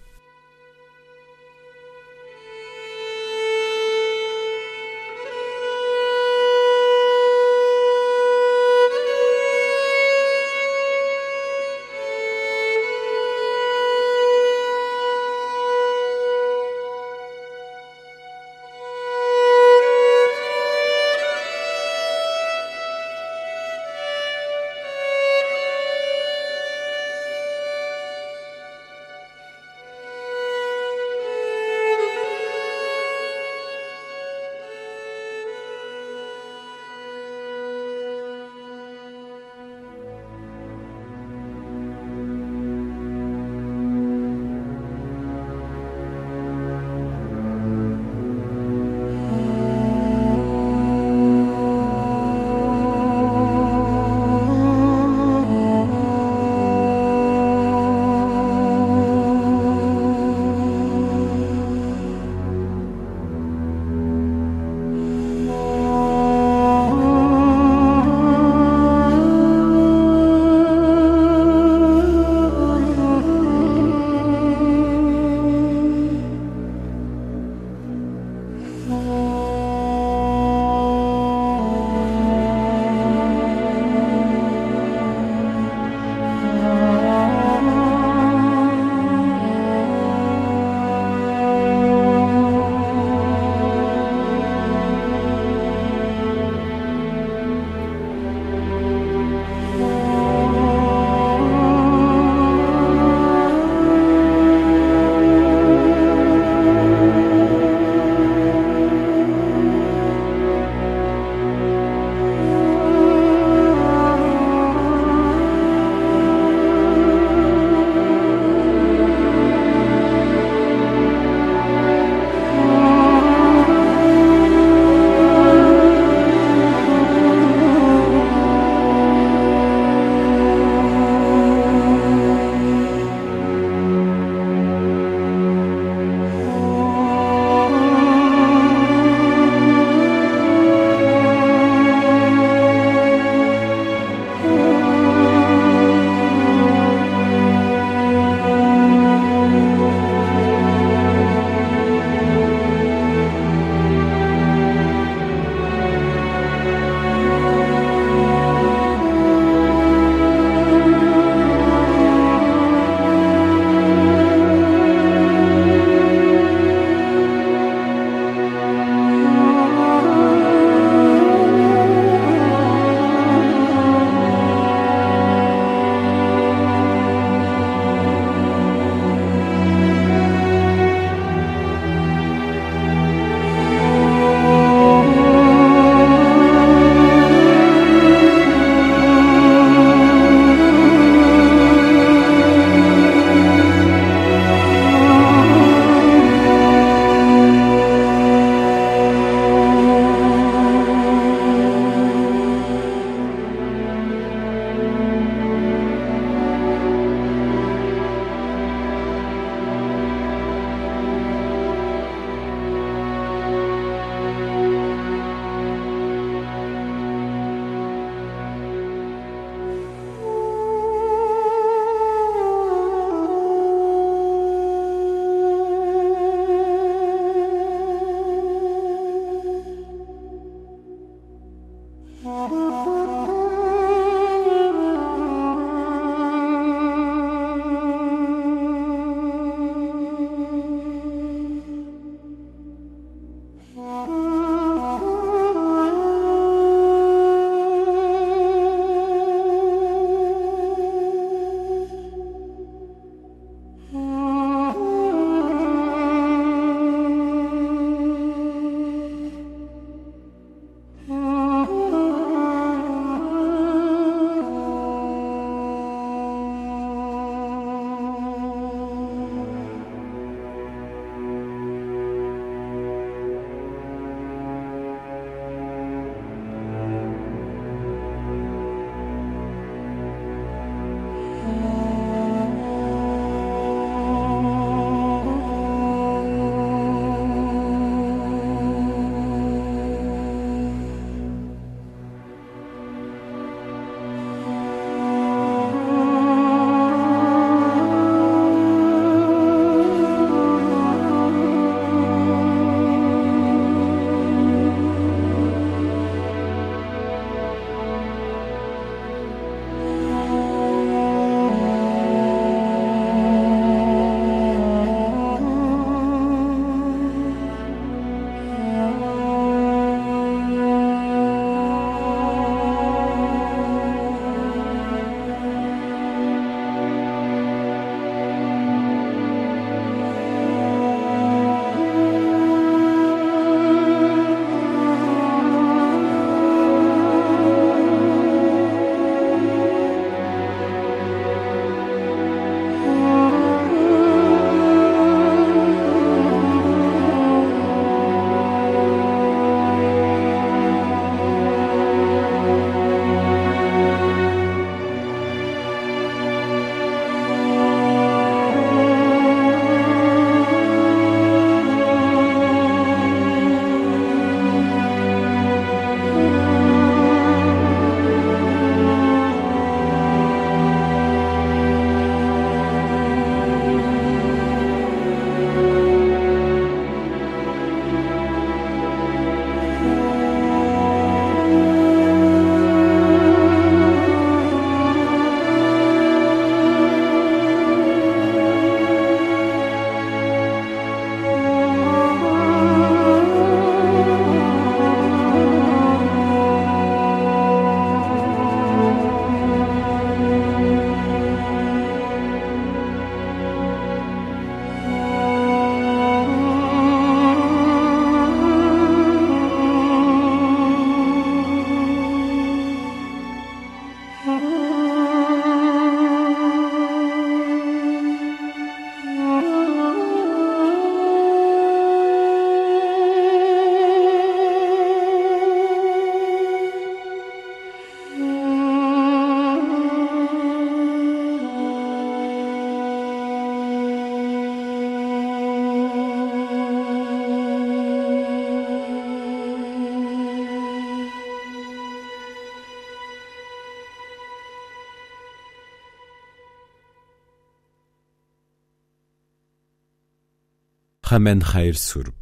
Ramen Surp,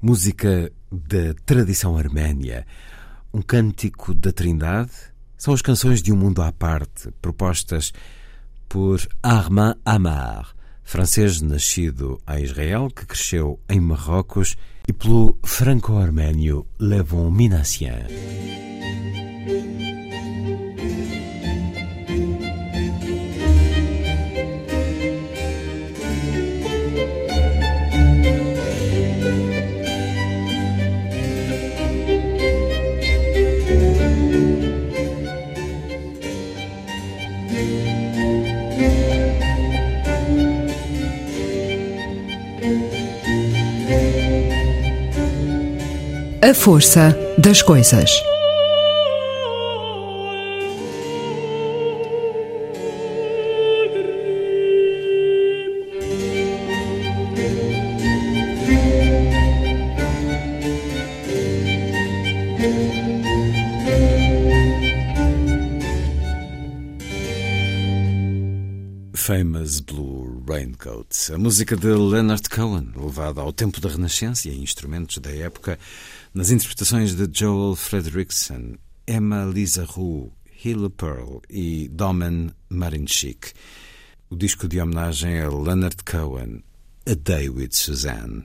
música da tradição arménia, um cântico da Trindade, são as canções de um mundo à parte, propostas por Armand Amar, francês nascido em Israel, que cresceu em Marrocos, e pelo franco-arménio Levon Minassian. A força das coisas. Famous Blue Raincoat, a música de Leonard Cohen, levada ao tempo da Renascença e a instrumentos da época nas interpretações de Joel Fredrickson Emma Lisa Roux, Hila Pearl e Domen Marinchik. O disco de homenagem a Leonard Cohen, A Day with Suzanne.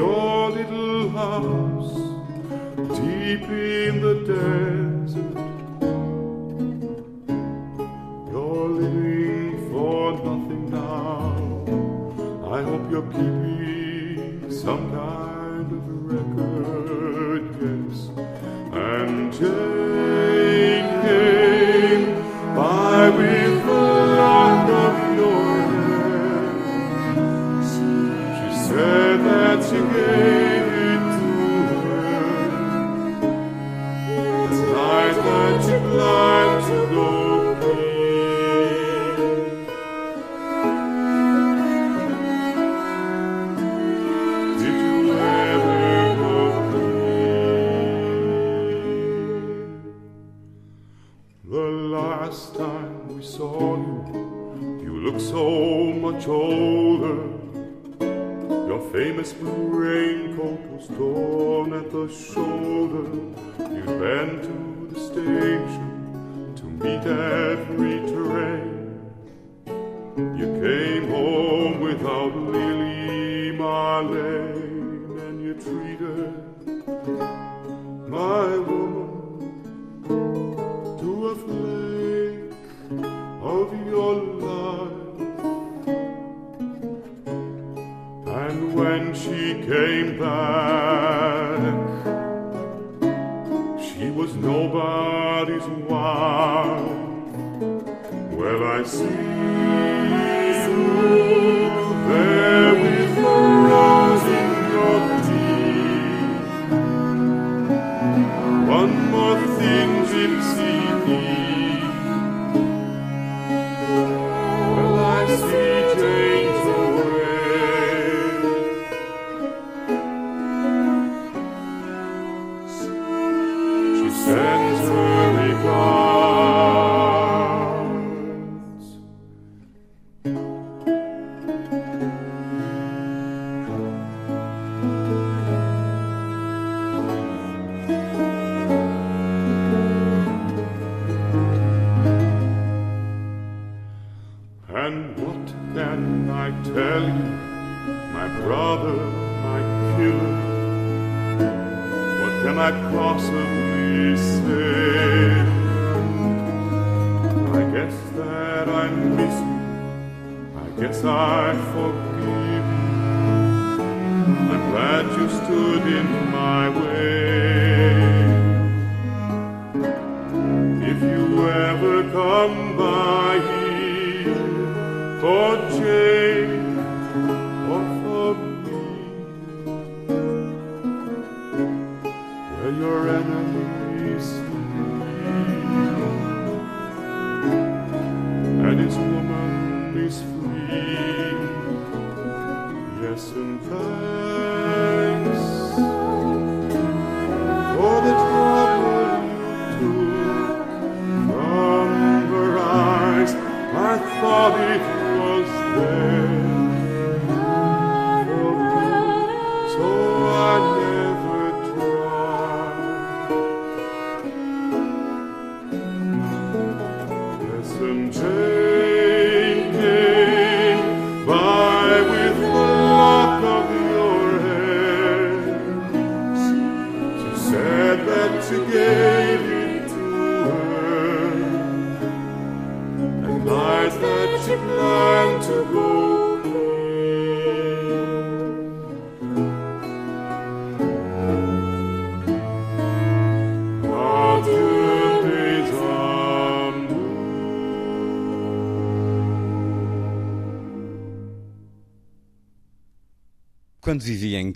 your little house deep in the desert. You're living for nothing now. I hope you're keeping guess that I miss you. I guess I forgive you. I'm glad you stood in my way. If you ever come by here David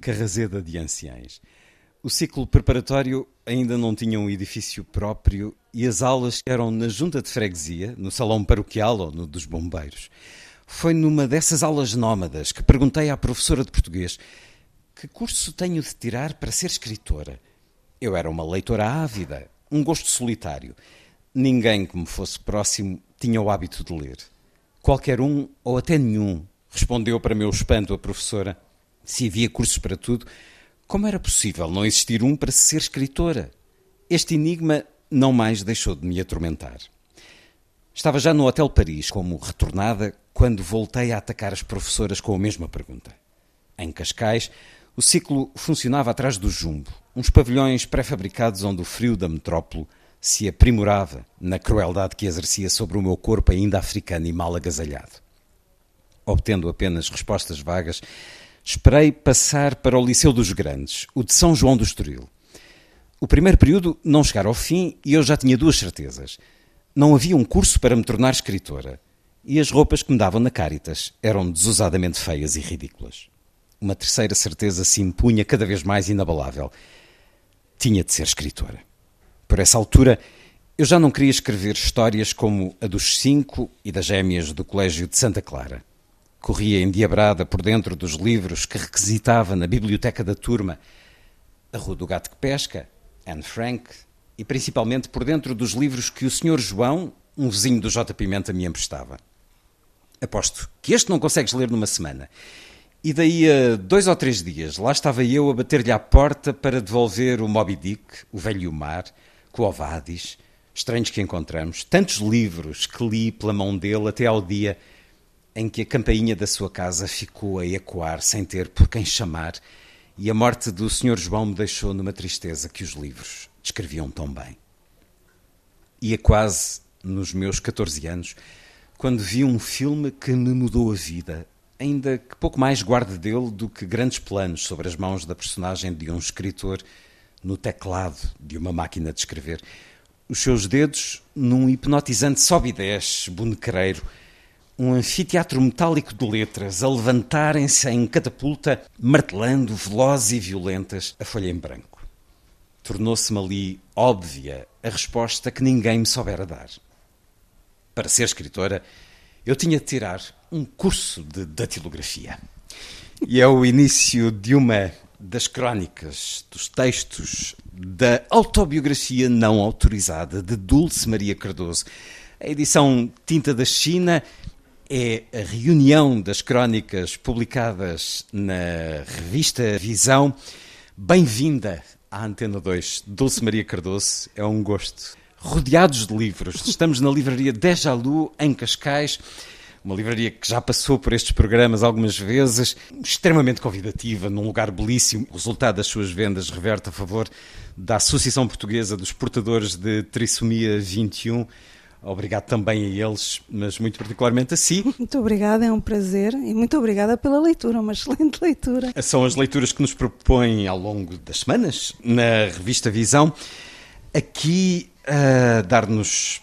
Carrazeda de Anciães, o ciclo preparatório ainda não tinha um edifício próprio e as aulas eram na junta de freguesia, no salão paroquial ou no dos bombeiros. Foi numa dessas aulas nómadas que perguntei à professora de português que curso tenho de tirar para ser escritora. Eu era uma leitora ávida, um gosto solitário. Ninguém que me fosse próximo tinha o hábito de ler. Qualquer um ou até nenhum, respondeu para meu espanto a professora. Se havia cursos para tudo, como era possível não existir um para ser escritora? Este enigma não mais deixou de me atormentar. Estava já no Hotel Paris, como retornada, quando voltei a atacar as professoras com a mesma pergunta. Em Cascais, o ciclo funcionava atrás do jumbo, uns pavilhões pré-fabricados onde o frio da metrópole se aprimorava na crueldade que exercia sobre o meu corpo ainda africano e mal agasalhado. Obtendo apenas respostas vagas, esperei passar para o Liceu dos Grandes, o de São João do Estoril. O primeiro período não chegara ao fim e eu já tinha duas certezas. Não havia um curso para me tornar escritora e as roupas que me davam na Caritas eram desusadamente feias e ridículas. Uma terceira certeza se impunha cada vez mais inabalável. Tinha de ser escritora. Por essa altura, eu já não queria escrever histórias como a dos cinco e das gêmeas do Colégio de Santa Clara. Corria endiabrada por dentro dos livros que requisitava na biblioteca da turma. A Rua do Gato que Pesca, Anne Frank, e principalmente por dentro dos livros que o Sr. João, um vizinho do J. Pimenta, me emprestava. Aposto que este não consegues ler numa semana. E daí a dois ou três dias, lá estava eu a bater-lhe à porta para devolver o Moby Dick, o Velho Mar, Coovadis, Estranhos que Encontramos, tantos livros que li pela mão dele até ao dia em que a campainha da sua casa ficou a ecoar sem ter por quem chamar e a morte do Sr. João me deixou numa tristeza que os livros descreviam tão bem. Ia quase nos meus 14 anos quando vi um filme que me mudou a vida, ainda que pouco mais guarde dele do que grandes planos sobre as mãos da personagem de um escritor no teclado de uma máquina de escrever. Os seus dedos num hipnotizante sobe e desce, bonecareiro, um anfiteatro metálico de letras a levantarem-se em catapulta, martelando, velozes e violentas, a folha em branco. Tornou-se-me ali óbvia a resposta que ninguém me soubera dar. Para ser escritora, eu tinha de tirar um curso de datilografia. E é o início de uma das crónicas, dos textos da autobiografia não autorizada de Dulce Maria Cardoso. A edição Tinta da China é a reunião das crónicas publicadas na revista Visão. Bem-vinda à Antena 2, Dulce Maria Cardoso. É um gosto. Rodeados de livros. Estamos na livraria Dejalu, em Cascais uma livraria que já passou por estes programas algumas vezes, extremamente convidativa, num lugar belíssimo. O resultado das suas vendas reverte a favor da Associação Portuguesa dos Portadores de Trissomia 21. Obrigado também a eles, mas muito particularmente a si. Muito obrigada, é um prazer e muito obrigada pela leitura, uma (laughs) excelente leitura. São as leituras que nos propõem ao longo das semanas na revista Visão. Aqui a dar-nos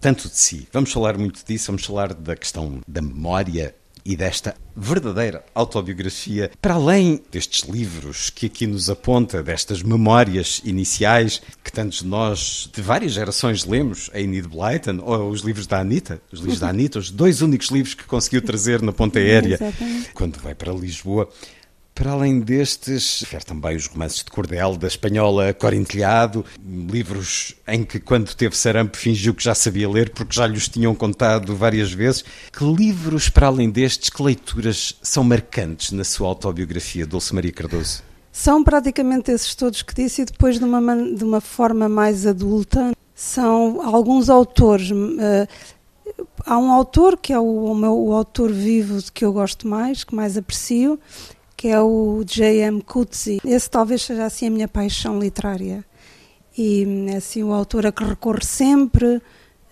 tanto de si. Vamos falar muito disso, vamos falar da questão da memória e desta verdadeira autobiografia, para além destes livros que aqui nos aponta, destas memórias iniciais que tantos de nós, de várias gerações, lemos, a Enid Blyton ou os livros da Anitta, os livros da Anitta, os dois únicos livros que conseguiu trazer na ponta aérea (laughs) quando vai para Lisboa. Para além destes, refere também os romances de cordel da espanhola Corintilhado, livros em que, quando teve sarampo, fingiu que já sabia ler porque já lhes tinham contado várias vezes. Que livros, para além destes, que leituras são marcantes na sua autobiografia, Dulce Maria Cardoso? São praticamente esses todos que disse e depois de uma, de uma forma mais adulta. São alguns autores. Uh, há um autor que é o, o meu o autor vivo que eu gosto mais, que mais aprecio, que é o J.M. Coetzee. Esse talvez seja assim a minha paixão literária. E é assim o autor a que recorro sempre,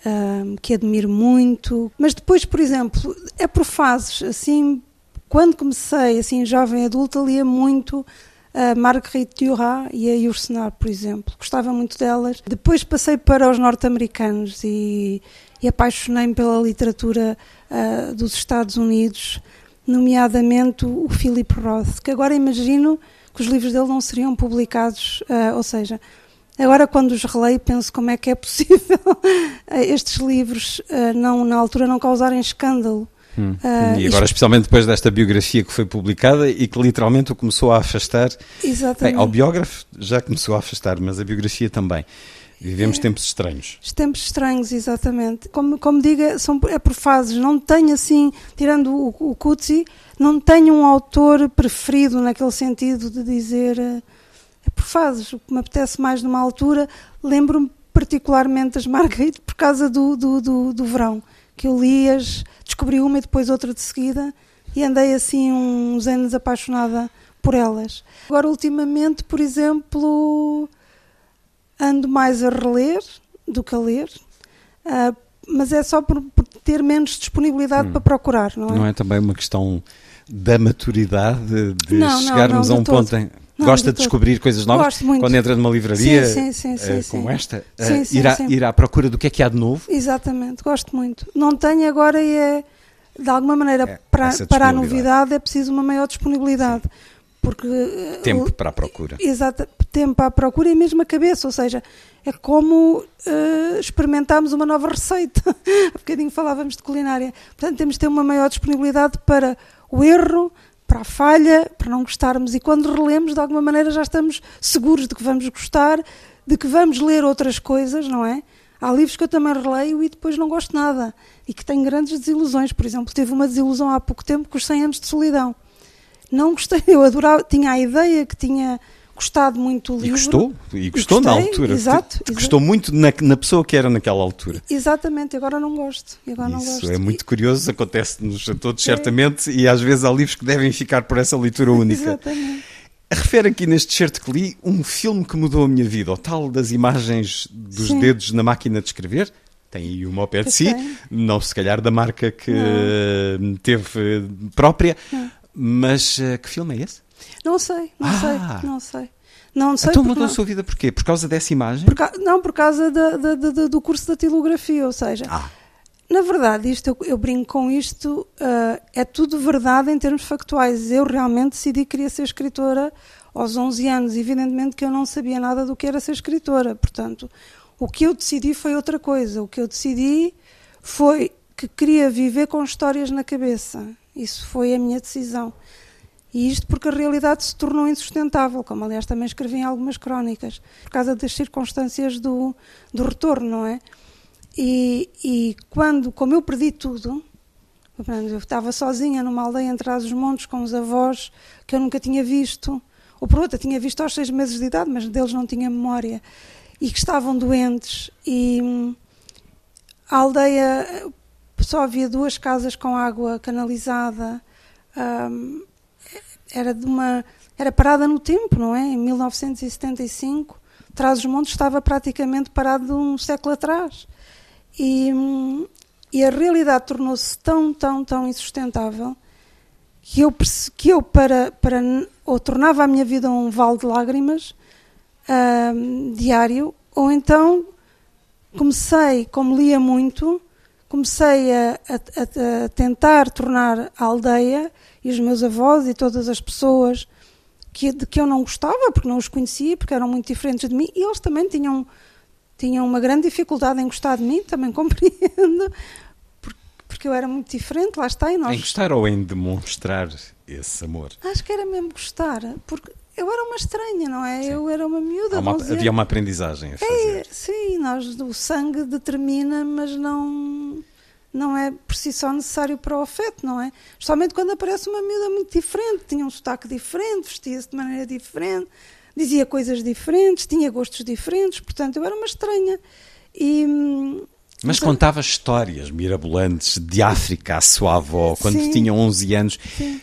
um, que admiro muito. Mas depois, por exemplo, é por fases. Assim, quando comecei, assim, jovem adulta, lia muito a Marguerite Duras e a Yourcenar, por exemplo. Gostava muito delas. Depois passei para os norte-americanos e, e apaixonei-me pela literatura uh, dos Estados Unidos nomeadamente o Philip Roth, que agora imagino que os livros dele não seriam publicados, uh, ou seja, agora quando os releio penso como é que é possível (laughs) estes livros uh, não, na altura não causarem escândalo. Hum. Uh, e agora, especialmente depois desta biografia que foi publicada e que literalmente o começou a afastar. Exatamente. Bem, ao biógrafo já começou a afastar, mas a biografia também. Vivemos é, tempos estranhos. Tempos estranhos, exatamente. Como, como diga, são, é por fases. Não tenho assim, tirando o, o Kutsi, não tenho um autor preferido naquele sentido de dizer. Eh, é por fases. O que me apetece mais numa altura, lembro-me particularmente das Marguerite por causa do, do, do, do verão que eu li-as, descobri uma e depois outra de seguida e andei assim uns anos apaixonada por elas. Agora, ultimamente, por exemplo, ando mais a reler do que a ler, uh, mas é só por, por ter menos disponibilidade hum. para procurar, não é? Não é também uma questão da maturidade de não, chegarmos não, não, a um ponto em não, Gosta de, de descobrir coisas novas? Gosto muito. Quando entra numa livraria sim, sim, sim, uh, como esta, uh, ir, à, ir à procura do que é que há de novo? Exatamente, gosto muito. Não tenho agora e é, de alguma maneira, é, para, para a novidade é preciso uma maior disponibilidade. Porque, eh, tempo para a procura. Exato, tempo para a procura e mesmo a cabeça, ou seja, é como uh, experimentarmos uma nova receita. (laughs) Há bocadinho falávamos de culinária. Portanto, temos de ter uma maior disponibilidade para o erro, para a falha, para não gostarmos. E quando relemos, de alguma maneira já estamos seguros de que vamos gostar, de que vamos ler outras coisas, não é? Há livros que eu também releio e depois não gosto nada e que tenho grandes desilusões. Por exemplo, teve uma desilusão há pouco tempo com os 100 anos de solidão. Não gostei, eu adorava, tinha a ideia que tinha gostado muito do livro. E gostou, e gostou e gostei, na altura. Exato. Te, te gostou muito na, na, pessoa que era naquela altura. Exatamente, agora não gosto. Agora Isso não gosto. é muito curioso, acontece-nos a todos, é. certamente, e às vezes há livros que devem ficar por essa leitura (laughs) única. Exatamente. Refere aqui neste certo que li um filme que mudou a minha vida, o tal das imagens dos Sim. dedos na máquina de escrever. Tem aí uma ao pé de si, não se calhar da marca que não. teve própria. Não. Mas uh, que filme é esse? Não sei, não ah. sei, não sei. Não sei então mudou não... a sua vida porquê? Por causa dessa imagem? Por ca... Não, por causa da, da, da, do curso de datilografia, ou seja, ah. na verdade, isto eu, eu, brinco com isto, uh, é tudo verdade em termos factuais. Eu realmente decidi que queria ser escritora aos 11 anos, evidentemente que eu não sabia nada do que era ser escritora, portanto, o que eu decidi foi outra coisa. O que eu decidi foi que queria viver com histórias na cabeça. Isso foi a minha decisão. E isto porque a realidade se tornou insustentável, como aliás também escrevi em algumas crónicas, por causa das circunstâncias do, do retorno, não é? E, e quando, como eu perdi tudo, eu estava sozinha numa aldeia entre os montes com os avós que eu nunca tinha visto, ou por outra, tinha visto aos seis meses de idade, mas deles não tinha memória, e que estavam doentes, e a aldeia só havia duas casas com água canalizada. Um, era de uma era parada no tempo, não é? Em 1975, Trás-os-Montes estava praticamente parado um século atrás. E, e a realidade tornou-se tão, tão, tão insustentável que eu, que eu para, para, ou tornava a minha vida um vale de lágrimas uh, diário, ou então comecei, como lia muito, comecei a, a, a, tentar tornar a aldeia e os meus avós e todas as pessoas que, de que eu não gostava, porque não os conhecia, porque eram muito diferentes de mim, e eles também tinham, tinham uma grande dificuldade em gostar de mim, também (laughs) compreendo, porque, porque eu era muito diferente, lá está. E nós... Em gostar ou em demonstrar esse amor? Acho que era mesmo gostar, porque eu era uma estranha, não é? Sim. Eu era uma miúda. Uma, havia uma aprendizagem a é, fazer. É, sim, nós, o sangue determina, mas não, não é por si só necessário para o afeto, não é? Somente quando aparece uma miúda muito diferente, tinha um sotaque diferente, vestia-se de maneira diferente, dizia coisas diferentes, tinha gostos diferentes, portanto eu era uma estranha. E, mas então, contava histórias mirabolantes de África à sua avó, quando sim, tinha 11 anos. Sim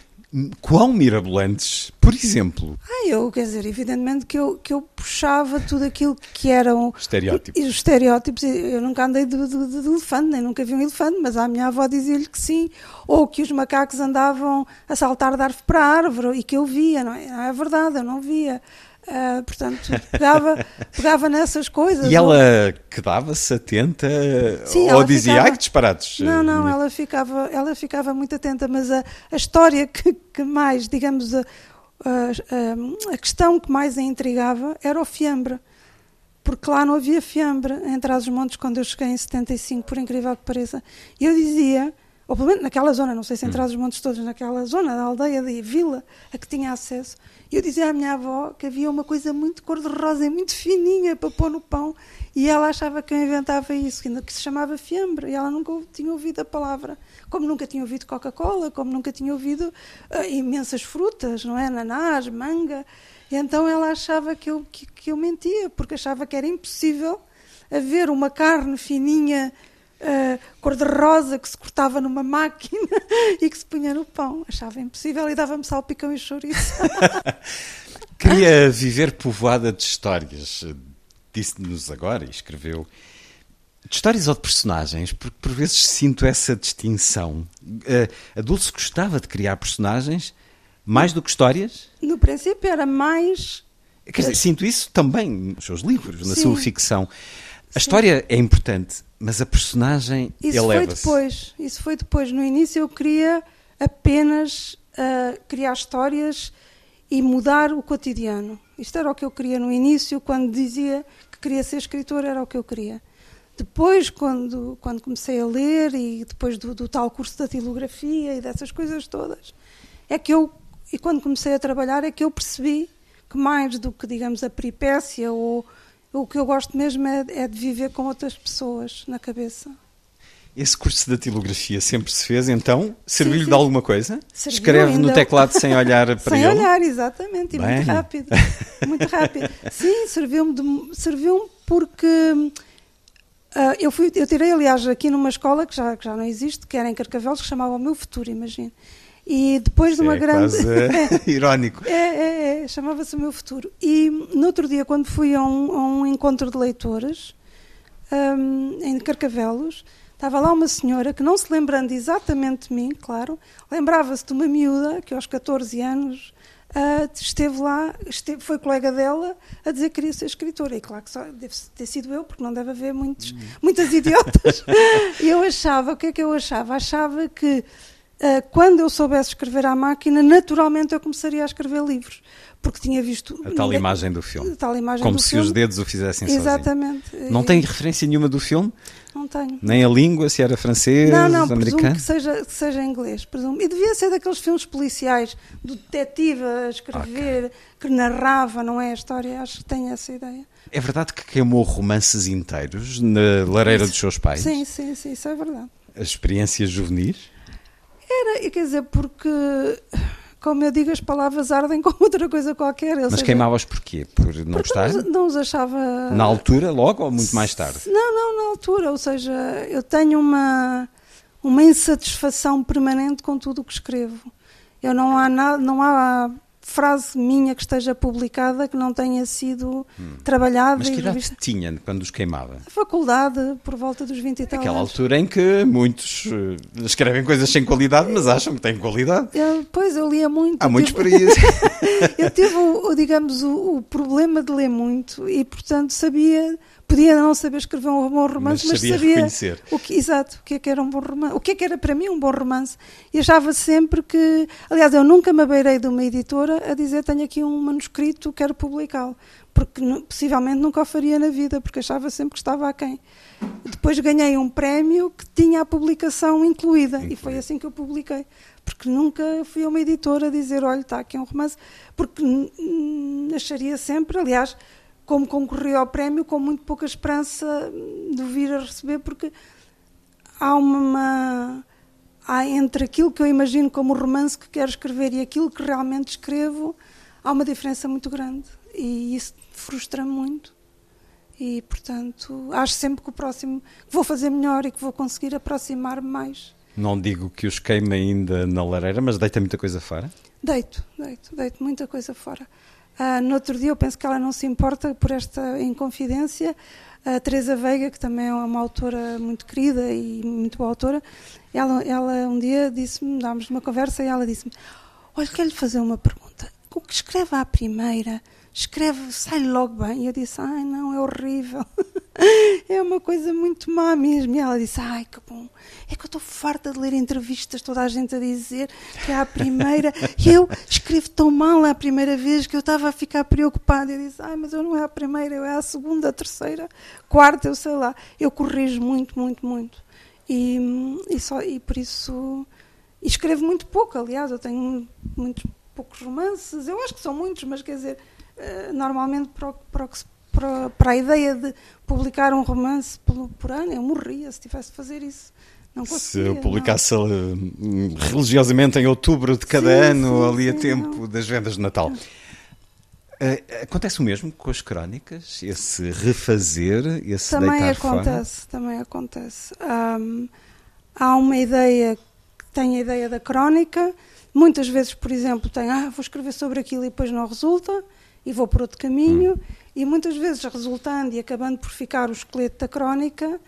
quão mirabolantes, por exemplo? Ah, eu, quer dizer, evidentemente que eu, que eu puxava tudo aquilo que eram estereótipos. Os estereótipos. Eu nunca andei de, de, de, elefante, nem nunca vi um elefante, mas a minha avó dizia-lhe que sim. Ou que os macacos andavam a saltar de árvore para árvore e que eu via, não é? Não é verdade, eu não via. Uh, portanto, pegava, (laughs) pegava nessas coisas. E ela quedava-se atenta Sim, ou dizia, ficava... ai que disparados? Não, não, ela ficava, ela ficava muito atenta, mas a, a história que, que mais, digamos, a, a, a, questão que mais a intrigava era o fiambre. Porque lá não havia fiambre em Trás-os-Montes quando eu cheguei em 75, por incrível que pareça. E eu dizia, ou pelo menos naquela zona, não sei se hum. Trás-os-Montes todos, naquela zona da aldeia, da vila, a que tinha acesso, e eu dizia à minha avó que havia uma coisa muito cor-de-rosa e muito fininha para pôr no pão. E ela achava que eu inventava isso, que se chamava fiambre. E ela nunca tinha ouvido a palavra. Como nunca tinha ouvido Coca-Cola, como nunca tinha ouvido uh, imensas frutas, não é? Ananás, manga. E então ela achava que eu, que, que eu mentia, porque achava que era impossível haver uma carne fininha uh, cor-de-rosa que se cortava numa máquina (laughs) e que se punha no pão. Achava impossível e dava-me salpicão e chouriço. (laughs) Queria viver povoada de histórias, disse-nos agora e escreveu. De histórias ou de personagens, porque por vezes sinto essa distinção. Uh, a Dulce gostava de criar personagens mais do que histórias? No princípio era mais. Quer dizer, sinto isso também nos seus livros, na Sim. sua ficção. A história é importante, mas a personagem Isso foi depois. Isso foi depois. No início eu queria apenas uh, criar histórias e mudar o cotidiano. Isto era o que eu queria no início, quando dizia que queria ser escritor, era o que eu queria. Depois, quando, quando comecei a ler e depois do, do tal curso da tilografia e dessas coisas todas, é que eu, e quando comecei a trabalhar, é que eu percebi que mais do que, digamos, a peripécia ou o que eu gosto mesmo é, é de viver com outras pessoas na cabeça. Esse curso de datilografia sempre se fez, então? Serviu-lhe de alguma coisa? Serviu Escreve ainda. no teclado sem olhar (laughs) para sem ele? Sem olhar, exatamente, e Bem. muito rápido. muito rápido. (laughs) Sim, serviu-me serviu porque uh, eu, fui, eu tirei, aliás, aqui numa escola que já, que já não existe, que era em Carcavelos, que chamava O Meu Futuro, imagine. E depois de uma é grande. Quase (laughs) (laughs) irónico. É, é, é chamava-se o meu futuro. E no outro dia, quando fui a um, a um encontro de leitores, um, em Carcavelos, estava lá uma senhora que, não se lembrando exatamente de mim, claro, lembrava-se de uma miúda que aos 14 anos uh, esteve lá, esteve, foi colega dela a dizer que queria ser escritora. E claro que só deve ter sido eu, porque não deve haver muitos, hum. muitas idiotas. (laughs) e eu achava, o que é que eu achava? Achava que quando eu soubesse escrever à máquina, naturalmente eu começaria a escrever livros, porque tinha visto a tal imagem do filme, tal imagem como se filme. os dedos o fizessem Exatamente. Sozinho. Não tem referência nenhuma do filme? Não tenho. Nem a língua, se era francês, não, não, americano? que seja, que seja inglês, presumo. E devia ser daqueles filmes policiais, do detetive a escrever, okay. que narrava, não é a história, acho que tenho essa ideia. É verdade que queimou romances inteiros na lareira isso. dos seus pais? Sim, sim, sim, isso é verdade. As experiências juvenis? Era, quer dizer, porque, como eu digo, as palavras ardem (laughs) como outra coisa qualquer. Mas seja, queimavas porquê? Por não gostar? Não, não os achava. Na altura, logo ou muito mais tarde? Não, não, na altura. Ou seja, eu tenho uma, uma insatisfação permanente com tudo o que escrevo. Eu não há nada, não há frase minha que esteja publicada que não tenha sido hum. trabalhada. Mas que idade tinha quando os queimava? A faculdade, por volta dos 20 e tal Aquela anos. altura em que muitos uh, escrevem coisas sem qualidade, mas acham que têm qualidade. Eu, pois, eu lia muito. Há muitos para (laughs) isso. eu tive, o, digamos, o, o problema de ler muito e, portanto, sabia podia não saber escrever um bom romance, mas, mas sabia, sabia. O que, exato, o que é que era um bom romance, o que é que era para mim um bom romance. E achava sempre que, aliás, eu nunca me abeirei de uma editora a dizer tenho aqui um manuscrito, quero publicá-lo, porque possivelmente nunca o faria na vida, porque achava sempre que estava a quem. Depois ganhei um prémio que tinha a publicação incluída e foi assim que eu publiquei porque nunca fui a uma editora dizer, olha, está aqui um romance, porque acharia sempre, aliás, como concorri ao prémio com muito pouca esperança de vir a receber, porque há uma. Há entre aquilo que eu imagino como romance que quero escrever e aquilo que realmente escrevo, há uma diferença muito grande. E isso frustra-me muito. E, portanto, acho sempre que o próximo que vou fazer melhor e que vou conseguir aproximar-me mais. Não digo que os queime ainda na lareira, mas deita muita coisa fora? Deito, deito, deito muita coisa fora. Uh, no outro dia, eu penso que ela não se importa por esta inconfidência. A Teresa Veiga, que também é uma autora muito querida e muito boa autora, ela, ela um dia disse-me, dámos uma conversa e ela disse-me: Olha, quero-lhe fazer uma pergunta. O que escreve à primeira escreve, sai logo bem. E eu disse, ai não, é horrível. (laughs) é uma coisa muito má mesmo. E ela disse, ai que bom, é que eu estou farta de ler entrevistas, toda a gente a dizer que é a primeira. eu escrevo tão mal a primeira vez que eu estava a ficar preocupada. Eu disse, ai, mas eu não é a primeira, eu é a segunda, a terceira, quarta, eu sei lá. Eu corrijo muito, muito, muito. E, e, só, e por isso. E escrevo muito pouco, aliás, eu tenho muito poucos romances, eu acho que são muitos, mas quer dizer, eh, normalmente para, para, para, para, a ideia de publicar um romance por, por, ano, eu morria se tivesse de fazer isso. Se eu publicasse não. Eh, religiosamente em outubro de cada sim, ano, sim, ali sim, a tempo não. das vendas de Natal. Uh, acontece o mesmo com as crónicas? Esse refazer, esse também deitar acontece, fora? Também acontece. Um, há uma ideia que tem a ideia da crónica. Muitas vezes, por exemplo, tem, ah, vou escrever sobre aquilo e depois não resulta e vou por outro caminho. Hum. E muitas vezes, resultando e acabando por ficar o esqueleto da crónica,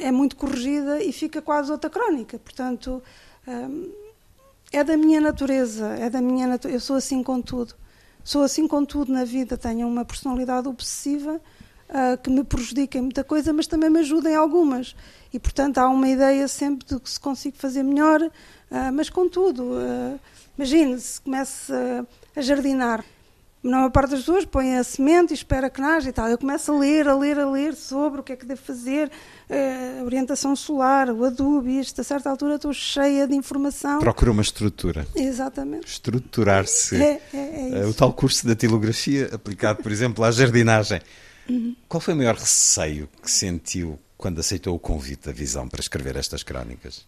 é muito corrigida e fica quase outra crónica. Portanto, um, é da minha natureza, é da minha natu eu sou assim com tudo. Sou assim com tudo na vida, tenho uma personalidade obsessiva uh, que me prejudica em muita coisa, mas também me ajuda em algumas. E, portanto, há uma ideia sempre de que se consigo fazer melhor, mas contudo, uh, imagine se começa a jardinar. Na maior parte das pessoas põe a semente e espera que nasça e tal. Eu começo a ler, a ler, a ler sobre o que é que devo fazer, a orientação solar, o adubo, isto. A certa altura estou cheia de informação. Procura uma estrutura. Exatamente. Estruturar-se. É, é, é o tal curso da tilografia aplicado, por exemplo, à jardinagem. Uhum. Qual foi o maior receio que sentiu quando aceitou o convite da Visão para escrever estas crónicas?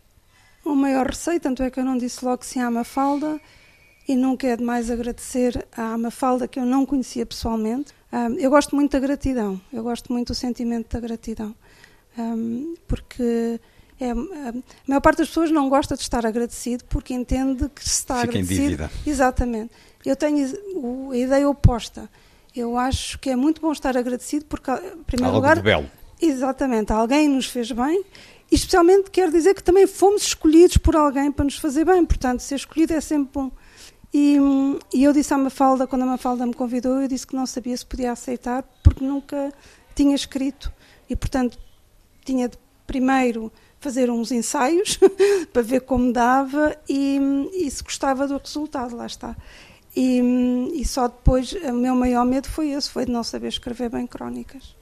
O maior receio, tanto é que eu não disse logo sim à Mafalda, e nunca é demais agradecer à Mafalda, que eu não conhecia pessoalmente. Um, eu gosto muito da gratidão, eu gosto muito do sentimento da gratidão, um, porque é, a maior parte das pessoas não gosta de estar agradecido porque entende que se está Fica agradecido. Em dívida. Exatamente. Eu tenho a ideia oposta. Eu acho que é muito bom estar agradecido porque, em primeiro Algo lugar, de belo. Exatamente, alguém nos fez bem e especialmente quer dizer que também fomos escolhidos por alguém para nos fazer bem, portanto, ser escolhido é sempre bom. E, e eu disse à Mafalda, quando a Mafalda me convidou, eu disse que não sabia se podia aceitar porque nunca tinha escrito e, portanto, tinha de primeiro fazer uns ensaios (laughs) para ver como dava e, e, se gostava do resultado, lá está. E, e só depois, o meu maior medo foi esse, foi de não saber escrever bem crónicas.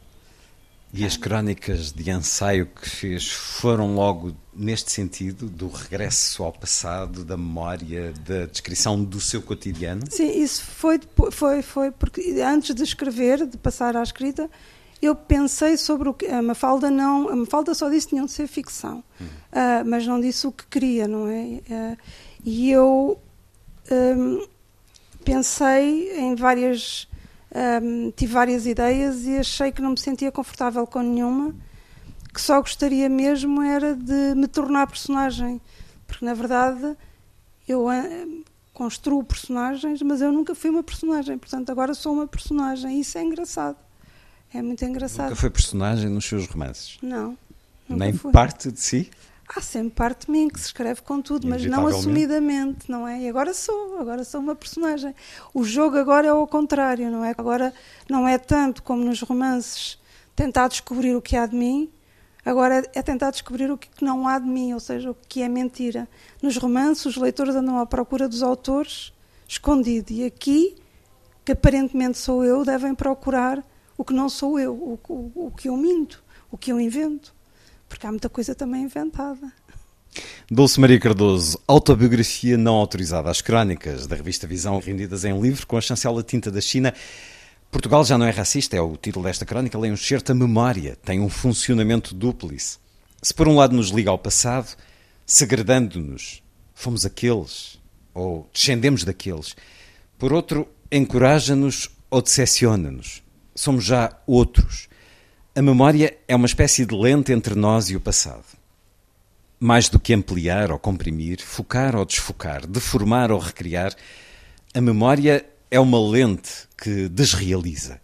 E as crónicas de ensaio que fez foram logo neste sentido, do regresso ao passado, da memória, da descrição do seu cotidiano? Sim, isso foi, foi, foi porque antes de escrever, de passar à escrita, eu pensei sobre o que a Mafalda não, a Mafalda só disse que tinham de ser ficção, uh, mas não disse o que queria, não é? Uh, e eu um, pensei em várias um, tive várias ideias e achei que não me sentia confortável com nenhuma, que só gostaria mesmo era de me tornar personagem, porque na verdade eu uh, construo personagens, mas eu nunca fui uma personagem, portanto agora sou uma personagem, e isso é engraçado. É muito engraçado. Nunca foi personagem nos seus romances? Não. Nem fui. parte de si? Há sempre parte de mim que se escreve com tudo, mas não assumidamente, não é? E agora sou, agora sou uma personagem. O jogo agora é ao contrário, não é? Agora não é tanto como nos romances tentar descobrir o que há de mim, agora é tentar descobrir o que não há de mim, ou seja, o que é mentira. Nos romances, os leitores andam à procura dos autores escondido, e aqui, que aparentemente sou eu, devem procurar o que não sou eu, o, o, o que eu minto, o que eu invento porque há muita coisa também inventada. Dulce Maria Cardoso, autobiografia não autorizada. As crónicas da revista Visão rendidas em livro com a chancela tinta da China. Portugal já não é racista, é o título desta crónica. Lê um certo a memória, tem um funcionamento dúplice. Se por um lado nos liga ao passado, segredando-nos, fomos aqueles, ou descendemos daqueles. Por outro, encoraja-nos ou decepciona-nos. Somos já outros. A memória é uma espécie de lente entre nós e o passado. Mais do que ampliar ou comprimir, focar ou desfocar, deformar ou recriar, a memória é uma lente que desrealiza.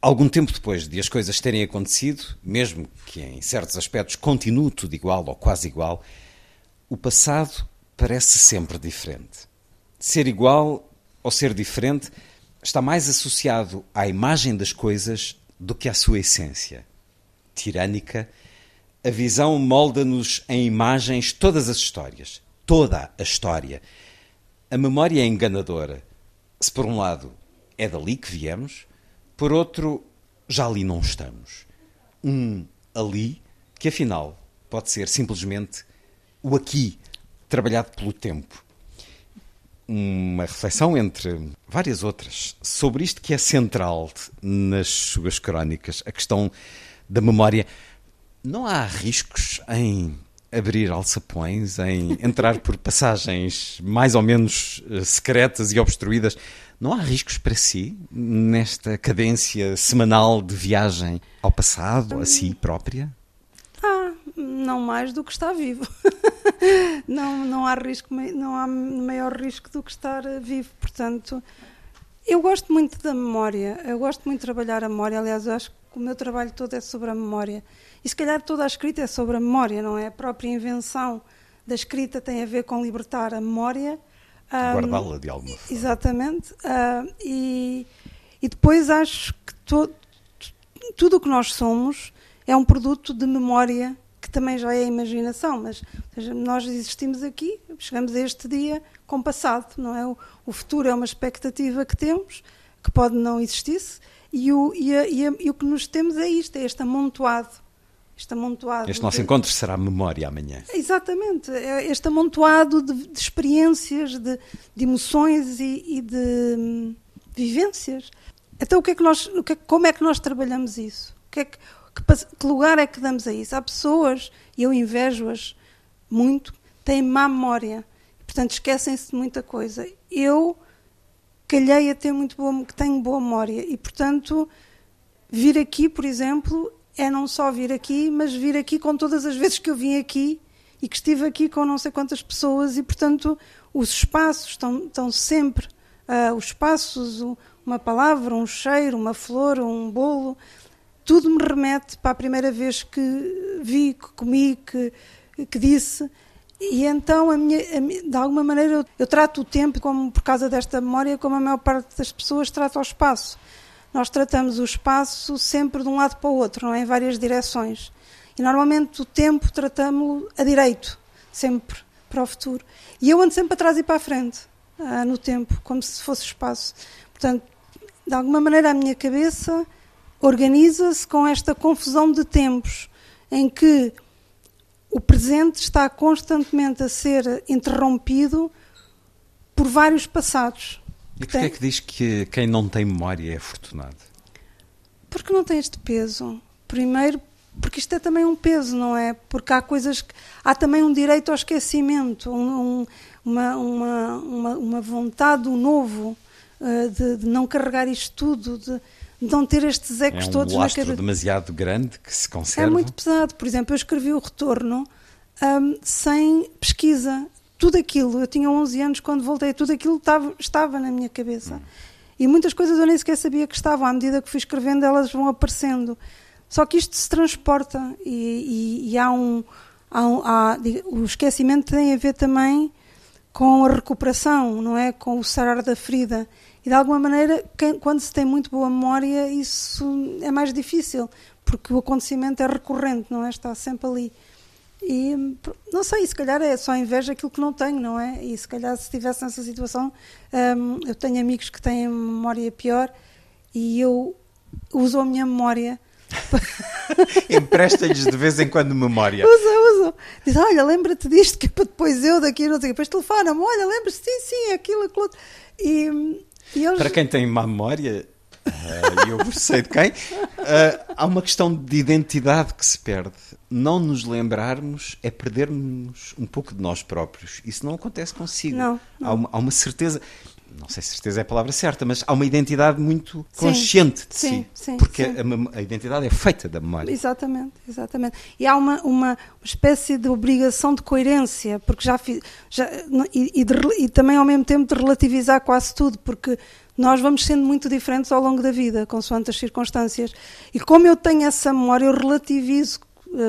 Algum tempo depois de as coisas terem acontecido, mesmo que em certos aspectos continue tudo igual ou quase igual, o passado parece sempre diferente. Ser igual ou ser diferente está mais associado à imagem das coisas do que à sua essência. Tirânica, a visão molda-nos em imagens todas as histórias, toda a história. A memória é enganadora. Se por um lado é dali que viemos, por outro, já ali não estamos. Um ali que afinal pode ser simplesmente o aqui, trabalhado pelo tempo. Uma reflexão entre várias outras sobre isto que é central nas suas crónicas, a questão da memória. Não há riscos em abrir alçapões, em entrar por passagens mais ou menos eh, secretas e obstruídas. Não há riscos para si nesta cadência semanal de viagem ao passado, a si própria? Ah, não mais do que está vivo. (laughs) (laughs) não, não há risco, não há maior risco do que estar eh, vivo. Portanto, eu gosto muito da memória. Eu gosto muito de trabalhar a memória. Aliás, eu acho que o meu trabalho todo é sobre a memória. E se calhar toda a escrita é sobre a memória, não é? A própria invenção da escrita tem a ver com libertar a memória. Guardá-la de alguma forma. Exatamente. Uh, e, e depois acho que to, tudo o que nós somos é um produto de memória que também já é imaginação, mas seja, nós existimos aqui, chegamos a este dia com passado, não é? O, o futuro é uma expectativa que temos, que pode não existir, e o, e, a, e, a, e o que nos temos é isto, é este amontoado este amontoado. Este nosso de... encontro será memória amanhã. Exatamente. É este amontoado de, de experiências, de, de emoções e, e, de hum, vivências. Então, o que é que nós, o que é, como é que nós trabalhamos isso? Que, é que, que, que, lugar é que damos a isso? Há pessoas, e eu invejo-as muito, têm má memória. Portanto, esquecem-se de muita coisa. Eu calhei a ter muito boa, que tenho boa memória. E, portanto, vir aqui, por exemplo, é não só vir aqui, mas vir aqui com todas as vezes que eu vim aqui e que estive aqui com não sei quantas pessoas e, portanto, os espaços estão, estão sempre, uh, os espaços, uma palavra, um cheiro, uma flor, um bolo, tudo me remete para a primeira vez que vi, que comi, que, que disse. E então, a minha, a de alguma maneira, eu, eu, trato o tempo, como por causa desta memória, como a maior parte das pessoas trata o espaço nós tratamos o espaço sempre de um lado para o outro, não é? em várias direções. E normalmente o tempo tratamos a direito, sempre para o futuro. E eu ando sempre para trás e para a frente, ah, no tempo, como se fosse espaço. Portanto, de alguma maneira a minha cabeça organiza-se com esta confusão de tempos, em que o presente está constantemente a ser interrompido por vários passados. E porquê é que diz que quem não tem memória é afortunado? Porque não tem este peso. Primeiro, porque isto é também um peso, não é? Porque há coisas que. Há também um direito ao esquecimento, um, uma, uma, uma, uma, vontade do novo, uh, de, de, não carregar isto tudo, de não ter estes ecos é um todos na cabeça. demasiado grande que se conserva. É muito pesado. Por exemplo, eu escrevi o retorno um, sem pesquisa tudo aquilo, eu tinha 11 anos quando voltei, tudo aquilo estava, estava na minha cabeça. Hum. E muitas coisas eu nem sequer sabia que estavam, à medida que fui escrevendo, elas vão aparecendo. Só que isto se transporta e, e, e há um. Há um há, o esquecimento tem a ver também com a recuperação, não é? Com o sarar da ferida. E de alguma maneira, quem, quando se tem muito boa memória, isso é mais difícil, porque o acontecimento é recorrente, não é? Está sempre ali. E não sei, se calhar é só inveja aquilo que não tenho, não é? E se calhar se estivesse nessa situação, hum, eu tenho amigos que têm memória pior e eu uso a minha memória. (laughs) (laughs) Empresta-lhes de vez em quando memória. Usa, usa. Diz, olha, lembra-te disto, que é para depois eu daqui, não sei. Depois telefona-me, olha, lembra-te, sim, sim, aquilo, aquilo. E, e eles... Para quem tem má memória, uh, eu sei de quem, uh, há uma questão de identidade que se perde não nos lembrarmos é perdermos um pouco de nós próprios. Isso não acontece consigo. Não, não. Há, uma, há, uma, certeza, não sei se certeza é a palavra certa, mas há uma identidade muito consciente sim, de sim, si. Sim, porque a, a, identidade é feita da memória. Exatamente, exatamente. E há uma, uma espécie de obrigação de coerência, porque já fiz. Já, e, e, de, e também ao mesmo tempo de relativizar quase tudo, porque nós vamos sendo muito diferentes ao longo da vida, consoante as circunstâncias. E como eu tenho essa memória, eu relativizo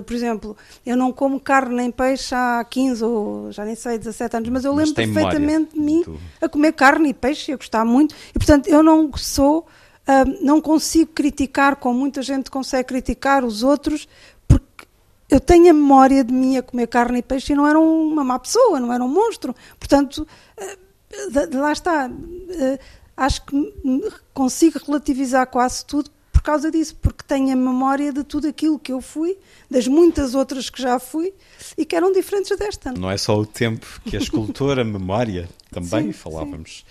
por exemplo, eu não como carne nem peixe há 15 ou já nem sei, 17 anos, mas eu Mas lembro perfeitamente de mim Tu- a comer carne e peixe e a gostar muito. E portanto, eu não sou, ah, não consigo criticar como muita gente consegue criticar os outros, porque eu tenho a memória de mim a comer carne e peixe e não era uma má pessoa, não era um monstro. Portanto, de lá está. Ah, acho que consigo relativizar quase tudo causa disso, porque tenho a memória de tudo aquilo que eu fui, das muitas outras que já fui e que eram diferentes desta. Não é só o tempo que a escultora, (laughs) a memória, também Sim, falávamos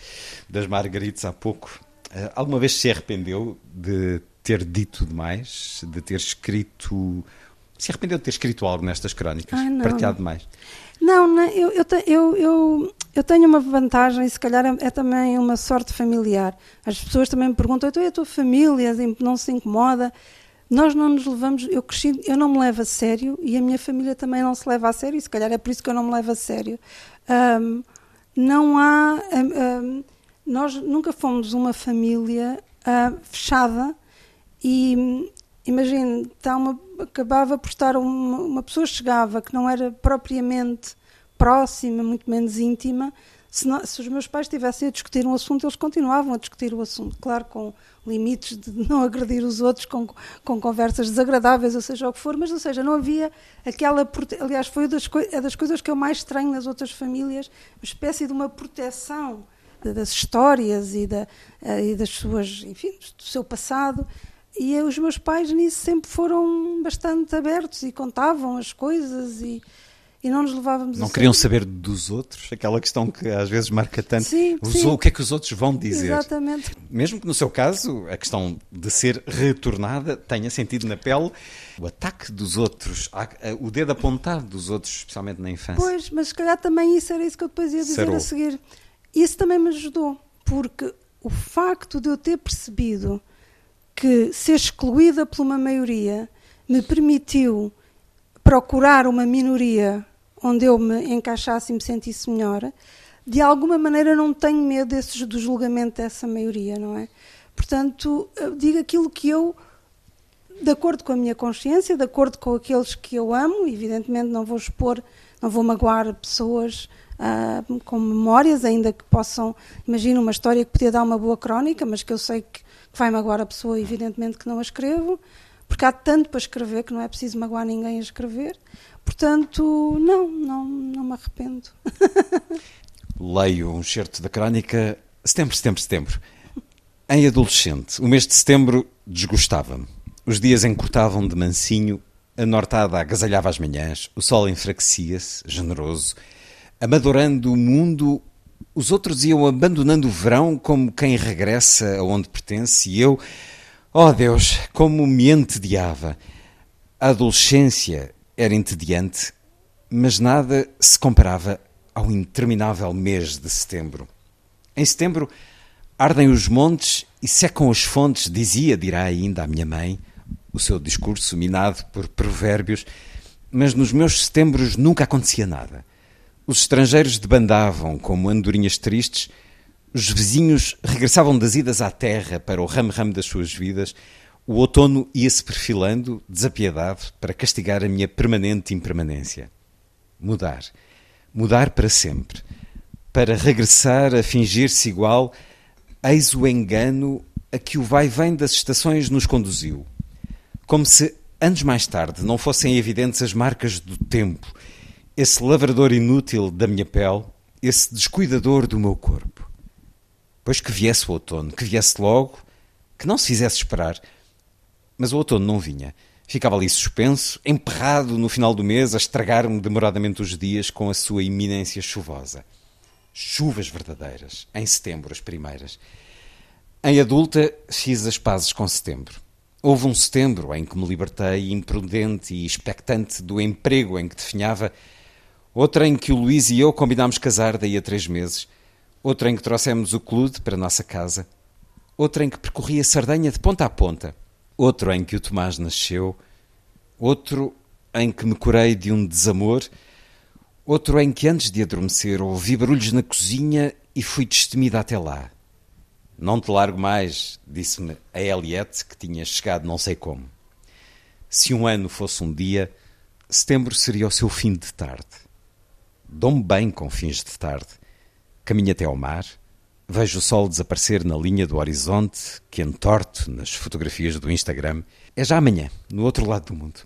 das Margaritas há pouco. Eh, alguma vez se arrependeu de ter dito demais, de ter escrito. Se arrependeu de ter escrito algo nestas crónicas? Ai, não. Partilhado demais? Não, não, eu, eu, eu, eu, eu tenho uma vantagem, se calhar é, é também uma sorte familiar. As pessoas também me perguntam, então e a tua família assim, não se incomoda? Nós não nos levamos, eu cresci, eu não me levo a sério e a minha família também não se leva a sério, e se calhar é por isso que eu não me levo a sério. Ahm, não há, ahm, nós nunca fomos uma família ah, fechada e imagine, está uma, acabava por estar uma, uma pessoa chegava que não era propriamente próxima, muito menos íntima. Se, não- se os meus pais estivessem a discutir um assunto, eles continuavam a discutir o assunto, claro, com limites de (laughs) não agredir os outros, com, com conversas desagradáveis, ou seja o que for, mas, ou seja, não havia aquela. Aliás, foi das, é das coisas que eu mais estranho nas outras famílias, uma espécie de uma proteção da- das histórias e, da, eh, e das suas, enfim, do seu passado. E os meus pais nisso sempre foram bastante abertos e contavam as coisas e, e não nos levávamos Não queriam saber dos outros? Aquela questão que às vezes marca tanto. Sim, Os- sim. O que é que os outros vão dizer? Exatamente. Mesmo que no seu caso a questão de ser retornada tenha sentido na pele o ataque dos outros, o dedo apontado dos outros, especialmente na infância. Pois, mas se calhar também isso era isso que eu depois ia dizer Sarou. a seguir. Isso também me ajudou, porque o facto de eu ter percebido que ser excluída por uma maioria me permitiu procurar uma minoria onde eu me encaixasse e me sentisse melhor, de alguma maneira não tenho medo desses, do julgamento dessa maioria, não é? Portanto, eu digo aquilo que eu de acordo com a minha consciência, de acordo com aqueles que eu amo, evidentemente não vou expor, não vou magoar pessoas ah, com memórias, ainda que possam, imagino uma história que podia dar uma boa crónica, mas que eu sei que, que vai magoar a pessoa, evidentemente que não a escrevo, porque há tanto para escrever que não é preciso magoar ninguém a escrever. Portanto, não, não, não me arrependo. (laughs) Leio um certo da crónica Setembro, Setembro, Setembro. Em adolescente, o mês de setembro desgostava-me. Os dias encurtavam de mansinho, a nortada agasalhava as manhãs, o sol enfraquecia-se, generoso. Amadorando o mundo, os outros iam abandonando o verão como quem regressa aonde pertence e eu, oh Deus, como me entediava. A adolescência era entediante, mas nada se comparava ao interminável mês de setembro. Em setembro ardem os montes e secam as fontes, dizia, dirá ainda a minha mãe, o seu discurso minado por provérbios, mas nos meus setembros nunca acontecia nada. Os estrangeiros debandavam como andorinhas tristes, os vizinhos regressavam das idas à terra para o ramo-ramo das suas vidas, o outono ia-se perfilando, desapiedado, para castigar a minha permanente impermanência. Mudar. Mudar para sempre. Para regressar a fingir-se igual, eis o engano a que o vai-vem das estações nos conduziu. Como se, anos mais tarde, não fossem evidentes as marcas do tempo, esse lavrador inútil da minha pele, esse descuidador do meu corpo. Pois que viesse o outono, que viesse logo, que não se fizesse esperar. Mas o outono não vinha. Ficava ali suspenso, emperrado no final do mês, a estragar-me demoradamente os dias com a sua iminência chuvosa. Chuvas verdadeiras, em setembro, as primeiras. Em adulta, fiz as pazes com setembro. Houve um setembro em que me libertei, imprudente e expectante do emprego em que definhava, outro em que o Luís e eu combinámos casar daí a três meses, outro em que trouxemos o clude para a nossa casa, outro em que percorri a Sardenha de ponta a ponta, outro em que o Tomás nasceu, outro em que me curei de um desamor, outro em que antes de adormecer ouvi barulhos na cozinha e fui destemida até lá. Não te largo mais, disse-me a Eliette, que tinha chegado não sei como. Se um ano fosse um dia, Setembro seria o seu fim de tarde. Dou-me bem com fins de tarde. Caminho até ao mar, vejo o sol desaparecer na linha do horizonte que entorto nas fotografias do Instagram. É já amanhã, no outro lado do mundo.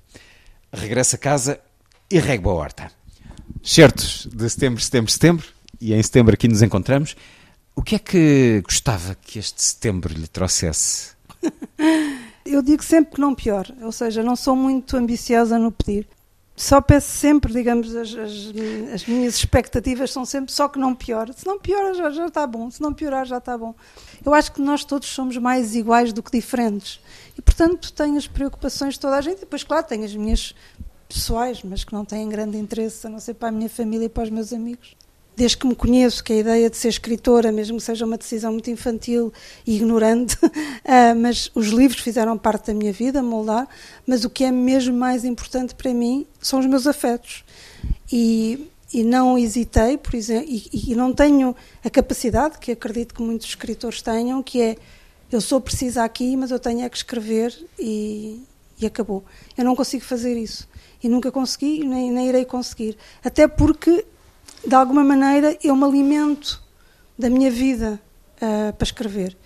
Regresso a casa e rego a horta. Certos de setembro, setembro, setembro, e em setembro aqui nos encontramos. O que é que gostava que este setembro lhe trouxesse? (laughs) Eu digo sempre que não pior, ou seja, não sou muito ambiciosa no pedir. Só peço sempre, digamos, as, as, as minhas expectativas são sempre só que não pior. Se não piora, já, já está bom. Se não piorar, já está bom. Eu acho que nós todos somos mais iguais do que diferentes. E, portanto, tenho as preocupações de toda a gente. E depois, claro, tenho as minhas pessoais, mas que não têm grande interesse, a não ser para a minha família e para os meus amigos desde que me conheço, que a ideia de ser escritora, mesmo que seja uma decisão muito infantil e ignorante, uh, (laughs) mas os livros fizeram parte da minha vida, moldar, mas o que é mesmo mais importante para mim são os meus afetos. E, e não hesitei, por exemplo, e, e, não tenho a capacidade, que acredito que muitos escritores tenham, que é, eu sou precisa aqui, mas eu tenho é que escrever e, e acabou. Eu não consigo fazer isso. E nunca consegui, nem, nem irei conseguir. Até porque de alguma maneira, eu me alimento da minha vida uh, para escrever.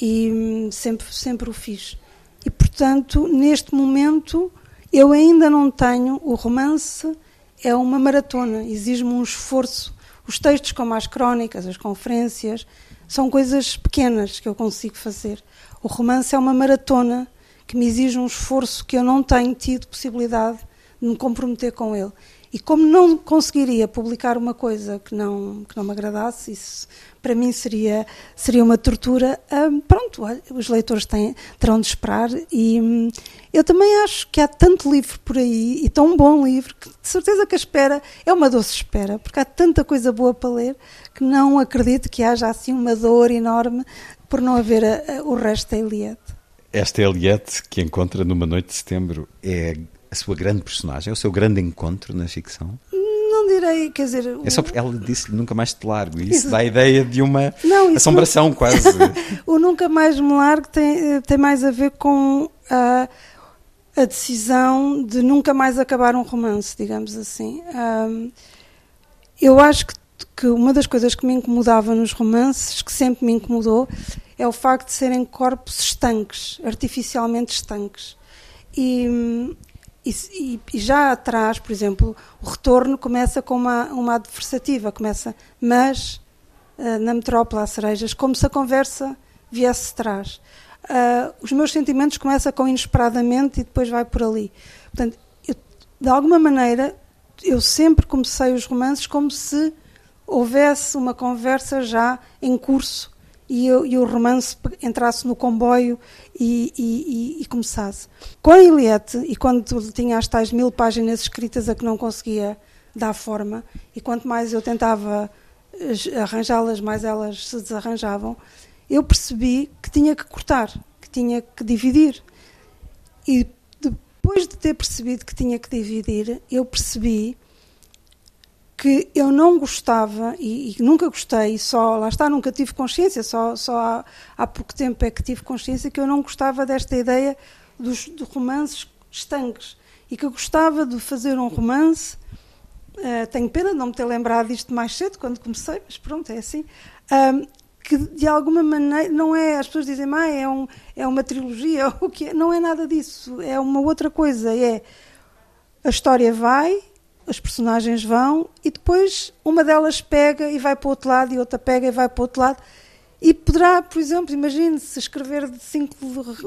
E hum, sempre, sempre o fiz. E, portanto, neste momento, eu ainda não tenho. O romance é uma maratona, exige-me um esforço. Os textos, como as crónicas, as conferências, são coisas pequenas que eu consigo fazer. O romance é uma maratona que me exige um esforço que eu não tenho tido possibilidade de me comprometer com ele. E como não conseguiria publicar uma coisa que não, que não me agradasse, isso para mim seria, seria uma tortura. Pronto, os leitores têm, terão de esperar. E hum, eu também acho que há tanto livro por aí, e tão bom livro, que de certeza que a espera é uma doce espera, porque há tanta coisa boa para ler que não acredito que haja assim uma dor enorme por não haver a, a, o resto da Eliette. Esta Eliette que encontra numa noite de setembro é a sua grande personagem? É o seu grande encontro na ficção? Não direi, quer dizer. É só porque ela disse Nunca Mais Te Largo e isso dá a ideia de uma não, assombração não... quase. (laughs) o Nunca Mais Me Largo tem, tem mais a ver com a, a decisão de nunca mais acabar um romance, digamos assim. Um, eu acho que, que uma das coisas que me incomodava nos romances, que sempre me incomodou, é o facto de serem corpos estanques, artificialmente estanques. E, e, e, já atrás, por exemplo, o retorno começa com uma, uma adversativa, começa, mas uh, na metrópole há cerejas, como se a conversa viesse de trás. Uh, os meus sentimentos começam com inesperadamente e depois vai por ali. Portanto, eu, de alguma maneira, eu sempre comecei os romances como se houvesse uma conversa já em curso e, eu, e o romance entrasse no comboio e, e, e, começasse. Com a Eliette, e quando tinha as tais mil páginas escritas a que não conseguia dar forma, e quanto mais eu tentava eh, arranjá-las, mais elas se desarranjavam, eu percebi que tinha que cortar, que tinha que dividir. E depois de ter percebido que tinha que dividir, eu percebi que eu não gostava e, e, nunca gostei, só lá está, nunca tive consciência, só, só há, há, pouco tempo é que tive consciência que eu não gostava desta ideia dos de romances estanques e que eu gostava de fazer um romance. Uh, tenho pena de não me ter lembrado disto mais cedo, quando comecei, mas pronto, é assim. Um, que de alguma maneira não é, as pessoas dizem, ah, é, um, é uma trilogia, (laughs) o que é? não é nada disso, é uma outra coisa, é a história vai, as personagens vão e depois uma delas pega e vai para o outro lado e outra pega e vai para o outro lado. E poderá, por exemplo, imagine-se escrever de cinco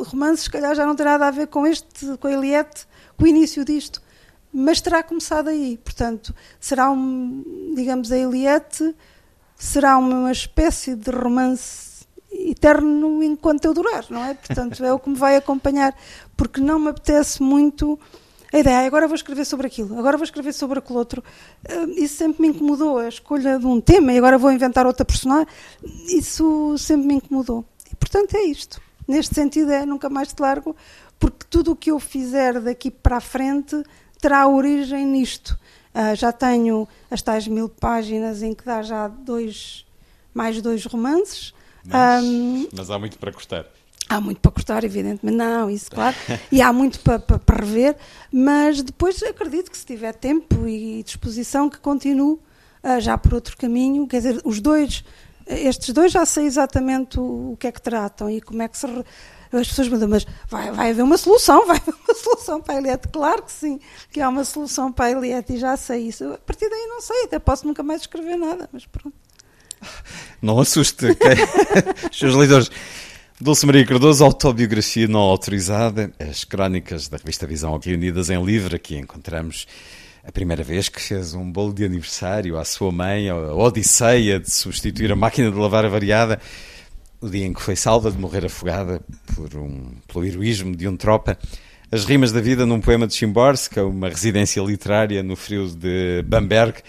romances, se calhar já não terá nada a ver com este, com a Eliette, com o início disto, mas terá começado aí. Portanto, será um, digamos, a Eliette será uma espécie de romance eterno enquanto eu durar, não é? Portanto, é o que me vai acompanhar, porque não me apetece muito a ideia, agora vou escrever sobre aquilo, agora vou escrever sobre aquele outro. Uh, isso sempre me incomodou, a escolha de um tema e agora vou inventar outra personagem. Isso sempre me incomodou. E portanto é isto. Neste sentido é nunca mais te largo, porque tudo o que eu fizer daqui para a frente terá origem nisto. Uh, já tenho as tais mil páginas em que dá já dois, mais dois romances. Mas, um, mas há muito para custar. Há muito para cortar, evidentemente, não, isso claro, e há muito para, para, para, rever, mas depois acredito que se tiver tempo e disposição que continue uh, já por outro caminho, quer dizer, os dois, estes dois já sei exatamente o, o que é que tratam e como é que se... As pessoas me dizem, mas vai, vai haver uma solução, vai haver uma solução para a Eliette. Claro que sim, que há uma solução para a Eliette e já sei isso. A partir daí não sei, até posso nunca mais escrever nada, mas pronto. Não assuste, okay? (laughs) os seus leitores. Dulce Maria Cardoso, autobiografia não autorizada, as crónicas da revista Visão reunidas em livro, aqui encontramos a primeira vez que fez um bolo de aniversário à sua mãe, a odisseia de substituir a máquina de lavar variada, o dia em que foi salva de morrer afogada por um, pelo heroísmo de um tropa, as rimas da vida num poema de Chimborska, uma residência literária no frio de Bamberg,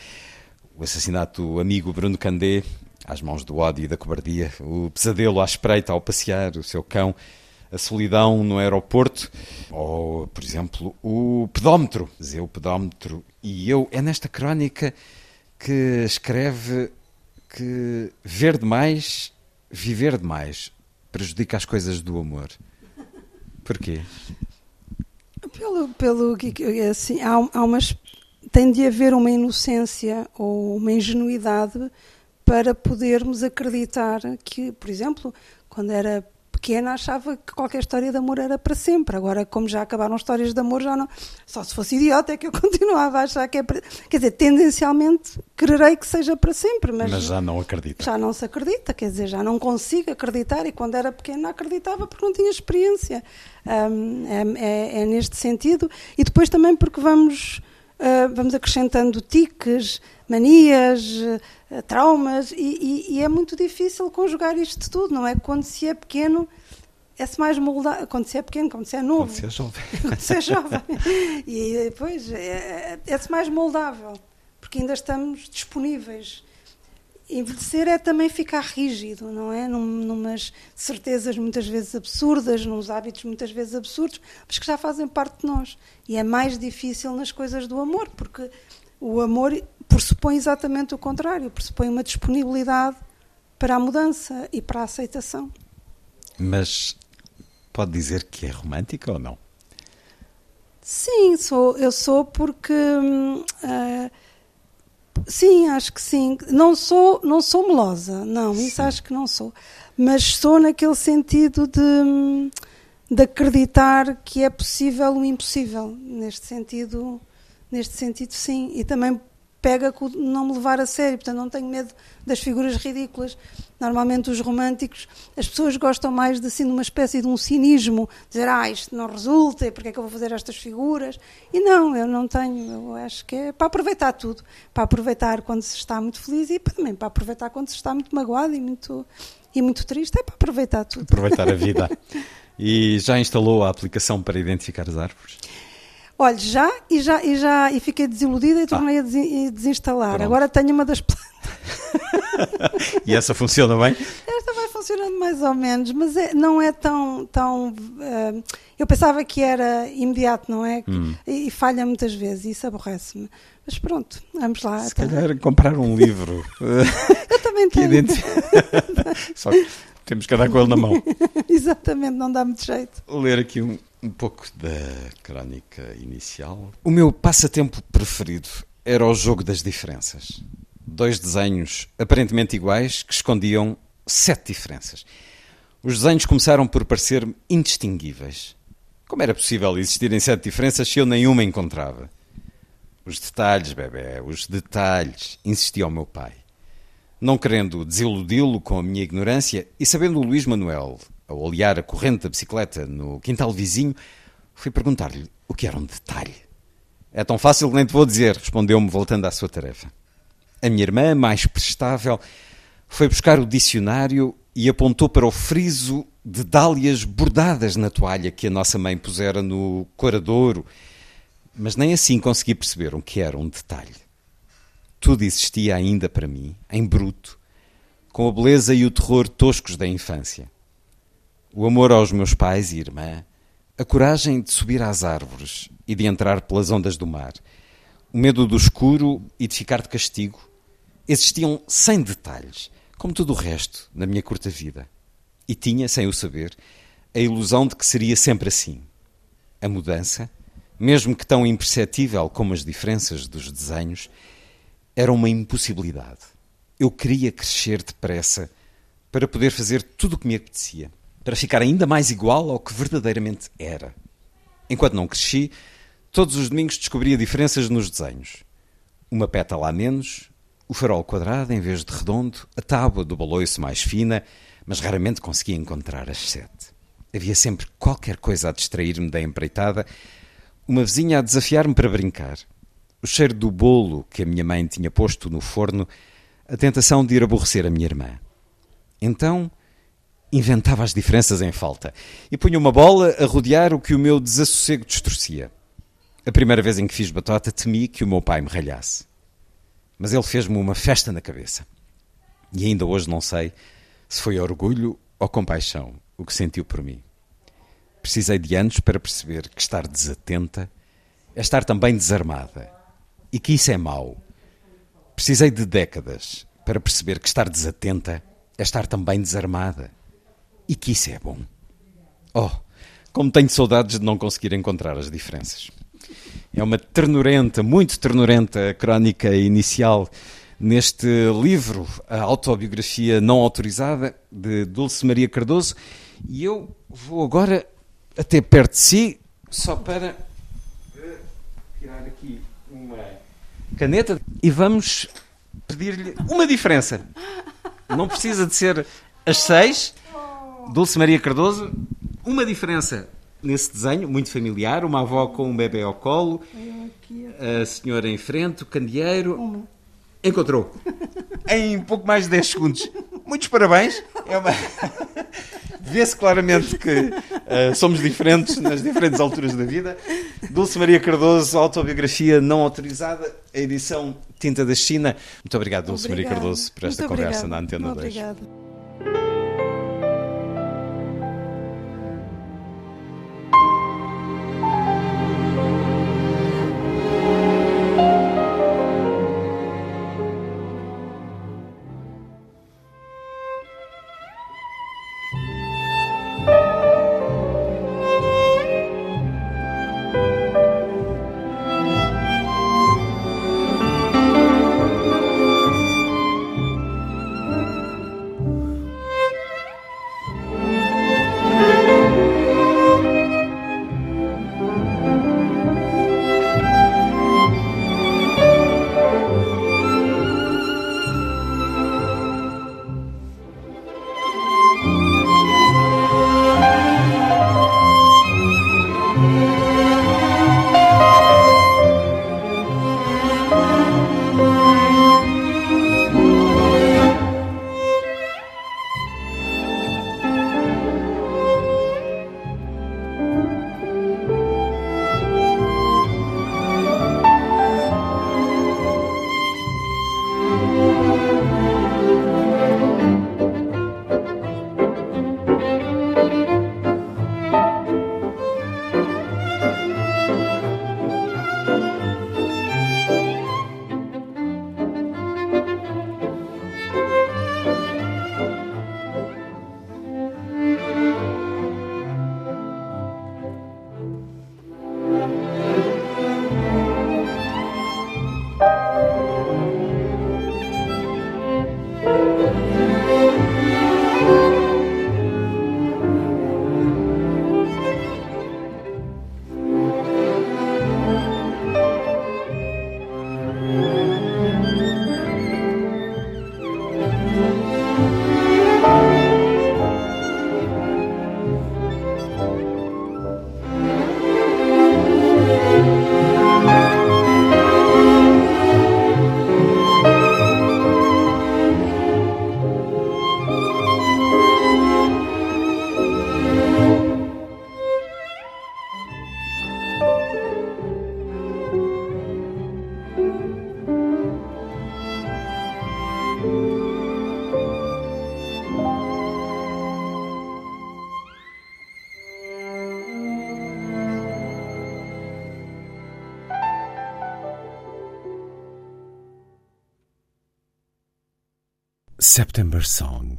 o assassinato do amigo Bruno Candé, às mãos do ódio e da cobardia, o pesadelo à espreita ao passear o seu cão, a solidão no aeroporto, ou, por exemplo, o pedómetro, o pedómetro. E eu, é nesta crónica que escreve que ver demais, viver demais, prejudica as coisas do amor. Porquê? Pelo, pelo que assim, há, há umas tem de haver uma inocência ou uma ingenuidade para podermos acreditar que, por exemplo, quando era pequena achava que qualquer história de amor era para sempre. Agora, como já acabaram histórias de amor, já não. Só se fosse idiota é que eu (laughs) continuava a achar que é para. Quer dizer, tendencialmente quererei que seja para sempre, mas. Mas já não acredita. Já não se acredita, quer dizer, já não consigo acreditar e quando era pequena acreditava porque não tinha experiência. Um, é, é, é, neste sentido. E depois também porque vamos. Uh, vamos acrescentando tiques, manias, uh, traumas, e, e, e, é muito difícil conjugar isto tudo, não é? Quando se é pequeno, é-se mais moldável. Quando se é pequeno, quando se é novo. Quando se é jovem. (laughs) quando se é jovem. e depois é, é-se mais moldável, porque ainda estamos disponíveis. Envelhecer é também ficar rígido, não é? Num, numas certezas muitas vezes absurdas, nos hábitos muitas vezes absurdos, mas que já fazem parte de nós. E é mais difícil nas coisas do amor, porque o amor pressupõe exatamente o contrário, pressupõe uma disponibilidade para a mudança e para a aceitação. Mas pode dizer que é romântica ou não? Sim, sou, eu sou porque uh, sim, acho que sim. Não sou, não sou melosa, não, sim. isso acho que não sou. Mas sou naquele sentido de, de acreditar que é possível o impossível. Neste sentido, neste sentido, sim. E também pega com não me levar a sério, portanto não tenho medo das figuras ridículas. Normalmente os românticos, as pessoas gostam mais de assim de uma espécie de um cinismo, dizer, ah, isto não resulta, porque é que eu vou fazer estas figuras? E não, eu não tenho, eu acho que é para aproveitar tudo, para aproveitar quando se está muito feliz e também para aproveitar quando se está muito magoado e muito, e muito triste, é para aproveitar tudo. Aproveitar a vida. (laughs) e já instalou a aplicação para identificar as árvores? Olha, já e já e já e fiquei desiludida e tornei ah. a desinstalar. Pronto. Agora tenho uma das plantas. (laughs) e essa funciona bem? Esta vai funcionando mais ou menos, mas é, não é tão tão. Uh, eu pensava que era imediato, não é? Hum. E, e, falha muitas vezes, e isso aborrece-me. Mas pronto, vamos lá. Se tá. calhar comprar um livro. (laughs) eu também (laughs) tenho. Só que temos que andar com ele na mão. (laughs) Exatamente, não dá muito jeito. Ler aqui um, um pouco da crónica inicial. O meu passatempo preferido era o jogo das diferenças. Dois desenhos aparentemente iguais que escondiam sete diferenças. Os desenhos começaram por parecer indistinguíveis. Como era possível existirem sete diferenças se eu nenhuma encontrava? Os detalhes, bebê, os detalhes, insistia o meu pai. Não querendo desiludi-lo com a minha ignorância e sabendo o Luís Manuel, ao olhar a corrente da bicicleta no quintal vizinho, fui perguntar-lhe o que era um detalhe. É tão fácil que nem te vou dizer, respondeu-me voltando à sua tarefa. A minha irmã, mais prestável, foi buscar o dicionário e apontou para o friso de dálias bordadas na toalha que a nossa mãe pusera no coradouro, mas nem assim consegui perceber o que era um detalhe. Tudo existia ainda para mim, em bruto, com a beleza e o terror toscos da infância. O amor aos meus pais e irmã, a coragem de subir às árvores e de entrar pelas ondas do mar, o medo do escuro e de ficar de castigo, existiam sem detalhes, como tudo o resto na minha curta vida. E tinha, sem o saber, a ilusão de que seria sempre assim. A mudança, mesmo que tão imperceptível como as diferenças dos desenhos, era uma impossibilidade. Eu queria crescer depressa para poder fazer tudo o que me apetecia, para ficar ainda mais igual ao que verdadeiramente era. Enquanto não cresci, todos os domingos descobria diferenças nos desenhos. Uma pétala a menos, o farol quadrado em vez de redondo, a tábua do baloiço mais fina, mas raramente conseguia encontrar as sete. Havia sempre qualquer coisa a distrair-me da empreitada, uma vizinha a desafiar-me para brincar. O cheiro do bolo que a minha mãe tinha posto no forno, a tentação de ir aborrecer a minha irmã. Então inventava as diferenças em falta e punha uma bola a rodear o que o meu desassossego distorcia. A primeira vez em que fiz batota, temi que o meu pai me ralhasse. Mas ele fez-me uma festa na cabeça. E ainda hoje não sei se foi orgulho ou compaixão o que sentiu por mim. Precisei de anos para perceber que estar desatenta é estar também desarmada e que isso é mau. Precisei de décadas para perceber que estar desatenta é estar também desarmada e que isso é bom. Oh, como tenho saudades de não conseguir encontrar as diferenças. É uma ternurenta, muito ternurenta crónica inicial neste livro, a autobiografia não autorizada de Dulce Maria Cardoso. E eu vou agora até perto de si, só para tirar aqui uma caneta e vamos pedir-lhe uma diferença. Não precisa de ser as seis. Dulce Maria Cardoso, uma diferença nesse desenho, muito familiar, uma avó com um bebê ao colo, a senhora em frente, o candeeiro. Encontrou. Em pouco mais de 10 segundos. Muitos parabéns. É uma... (laughs) Vê-se claramente que uh, somos diferentes nas diferentes alturas da vida. Dulce Maria Cardoso, autobiografia não autorizada, a edição Tinta da China. Muito obrigado, Dulce Obrigada. Maria Cardoso, por esta Muito conversa obrigada. na Antena 2. Obrigada. September Song,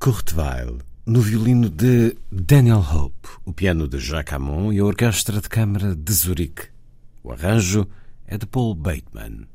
Kurt Weill, no violino de Daniel Hope, o piano de Jacques Amon e a orquestra de câmara de Zurique. O arranjo é de Paul Bateman.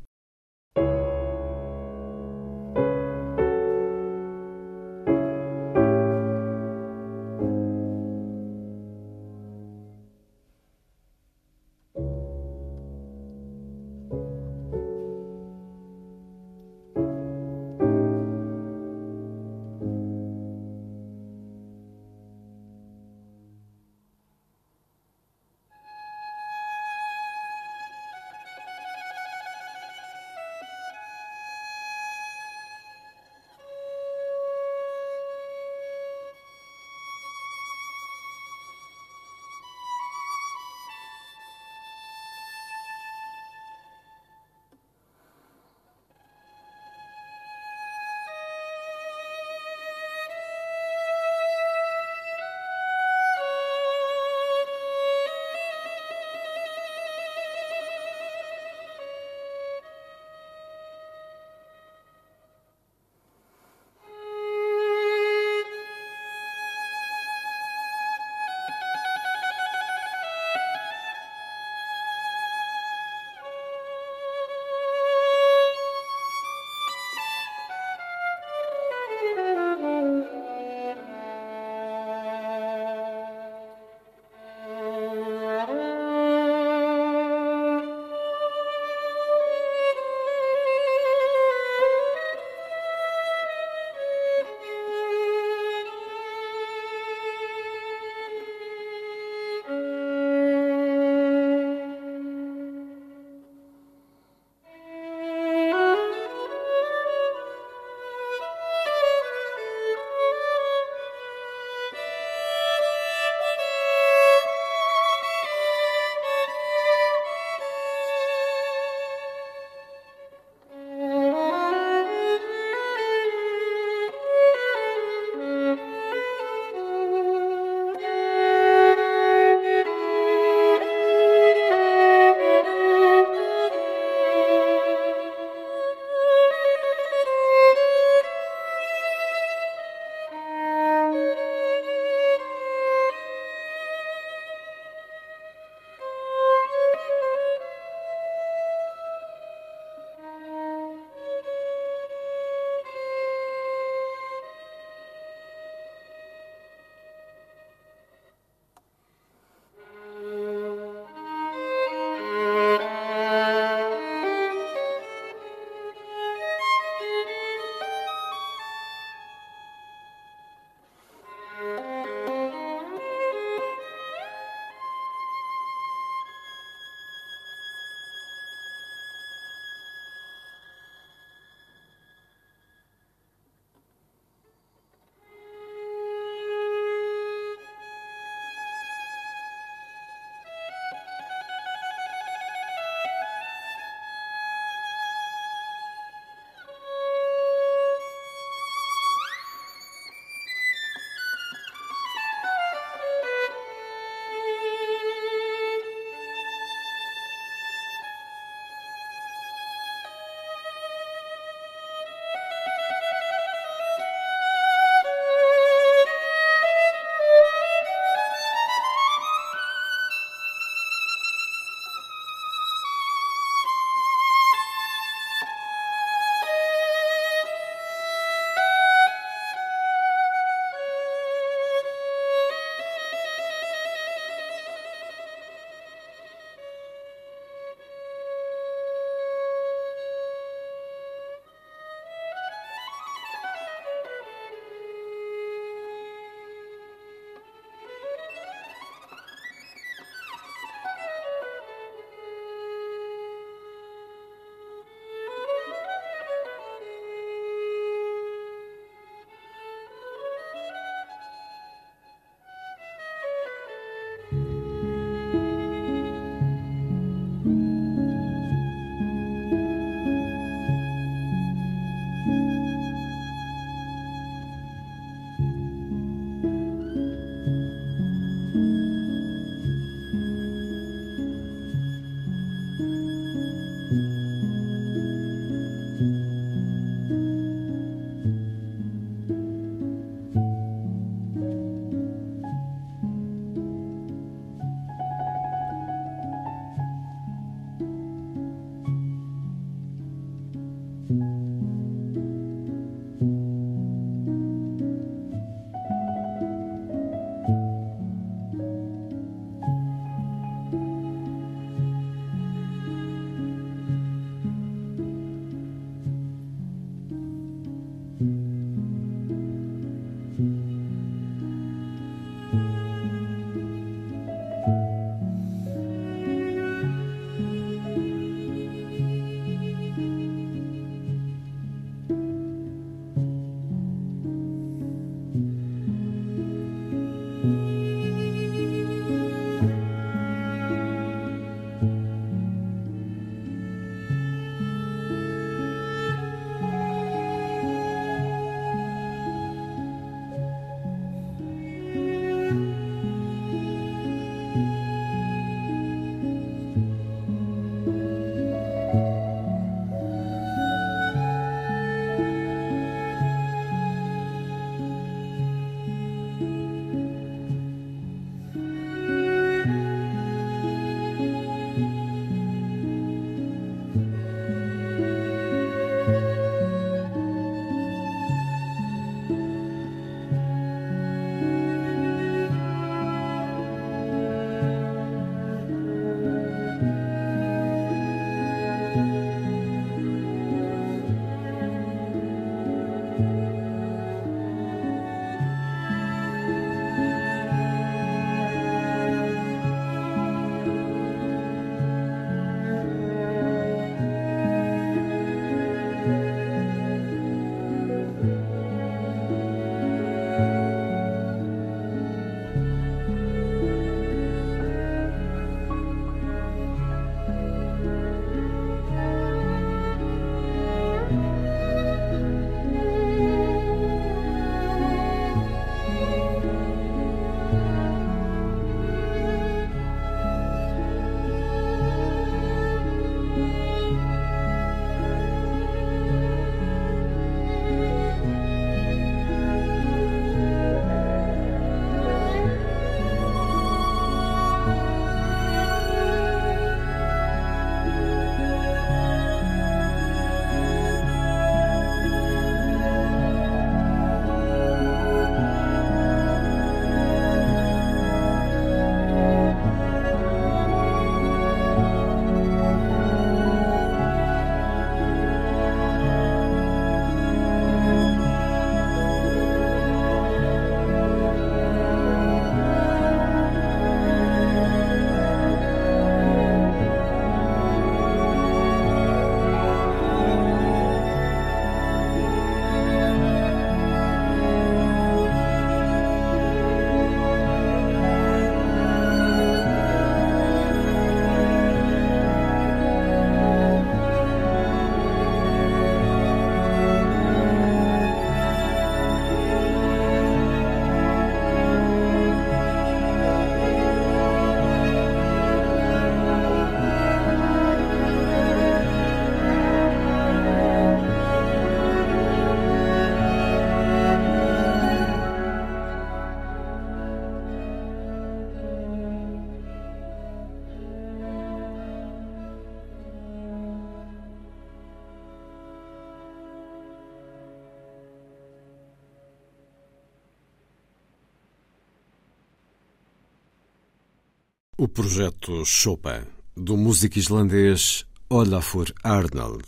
Projeto Chopin, do músico islandês Olafur Arnold,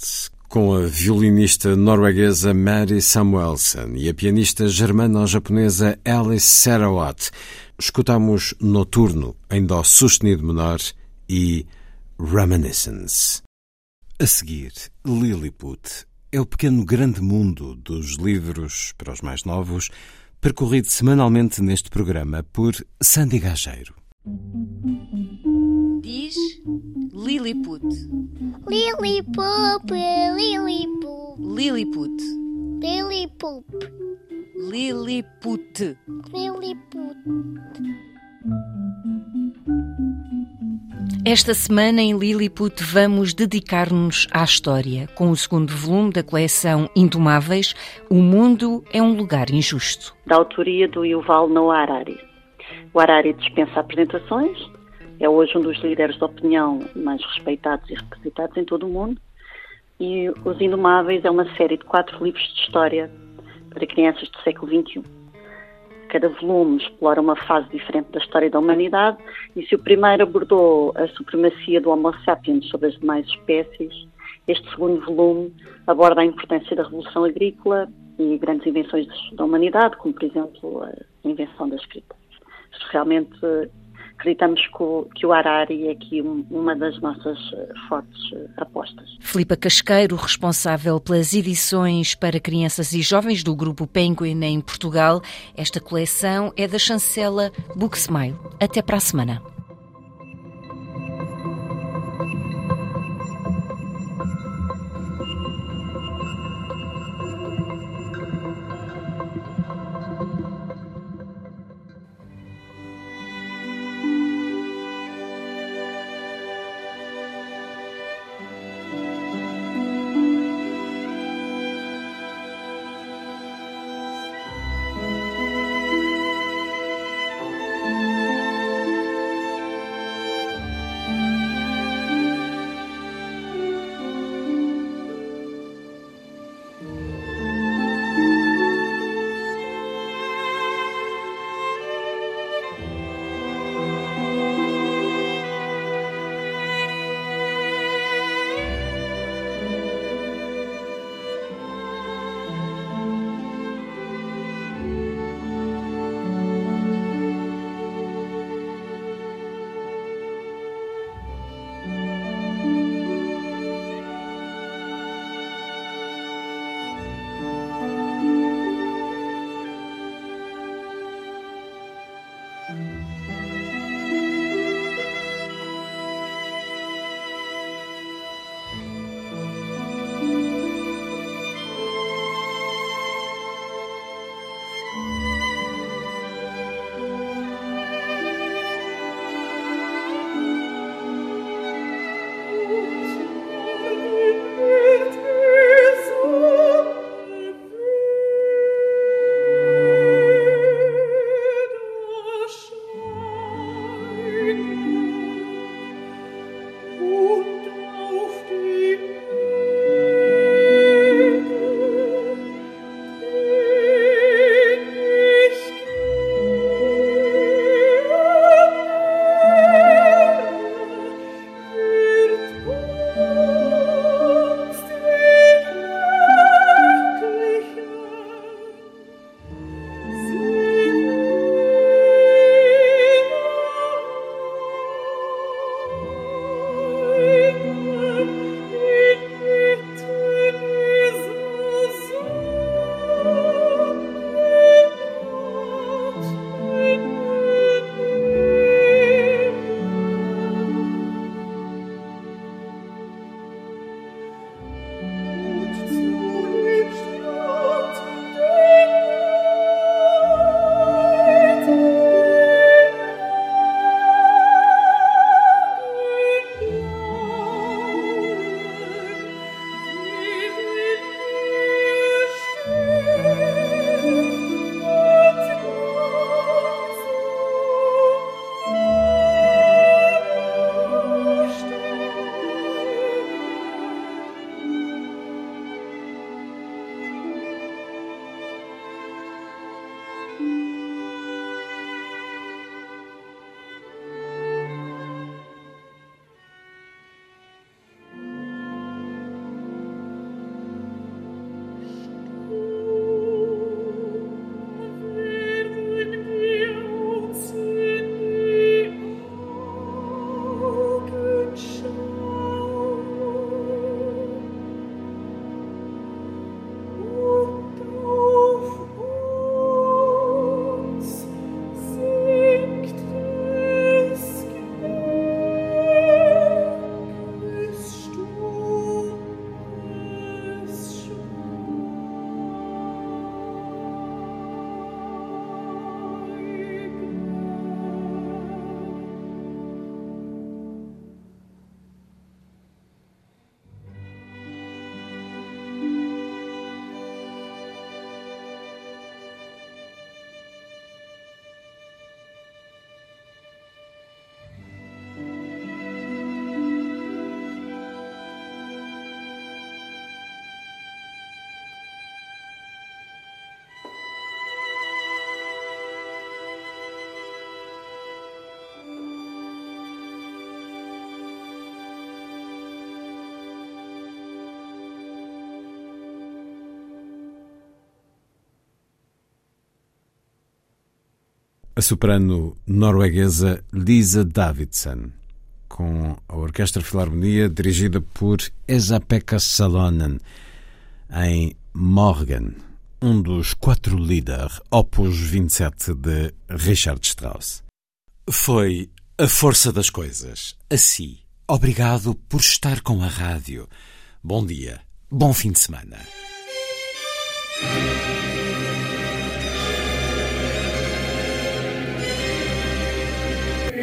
com a violinista norueguesa Mary Samuelson e a pianista germano-japonesa Alice Sarawat, escutamos Noturno em Dó sustenido menor e Reminiscence. A seguir, Lilliput é o pequeno grande mundo dos livros para os mais novos, percorrido semanalmente neste programa por Sandy Gageiro. Diz Lilliput. Lilliput, Lilliput. Lilliput. Lilliput. Lilliput. Lilliput. Esta semana em Lilliput vamos dedicar-nos à história. Com o segundo volume da coleção Indomáveis, O Mundo é um Lugar Injusto. Da autoria do Yuval Noah Harari. O Harari dispensa apresentações, é hoje um dos líderes de opinião mais respeitados e representados em todo o mundo. E Os Indomáveis é uma série de quatro livros de história para crianças do século XXI. Cada volume explora uma fase diferente da história da humanidade e se o primeiro abordou a supremacia do Homo sapiens sobre as demais espécies, este segundo volume aborda a importância da revolução agrícola e grandes invenções da humanidade, como por exemplo a invenção da escrita. Realmente acreditamos que o Harari é aqui uma das nossas eh, fortes eh, apostas. Filipa Casqueiro, responsável pelas edições para crianças e jovens do grupo Penguin em Portugal. Esta coleção é da chancela Booksmile. Até para a semana. A soprano norueguesa Lisa Davidson, com a Orquestra Filarmonia dirigida por Esa-Pekka Salonen, em Morgan, um dos quatro líderes, opus 27 de Richard Strauss. Foi a força das coisas. Assim, obrigado por estar com a rádio. Bom dia, bom fim de semana.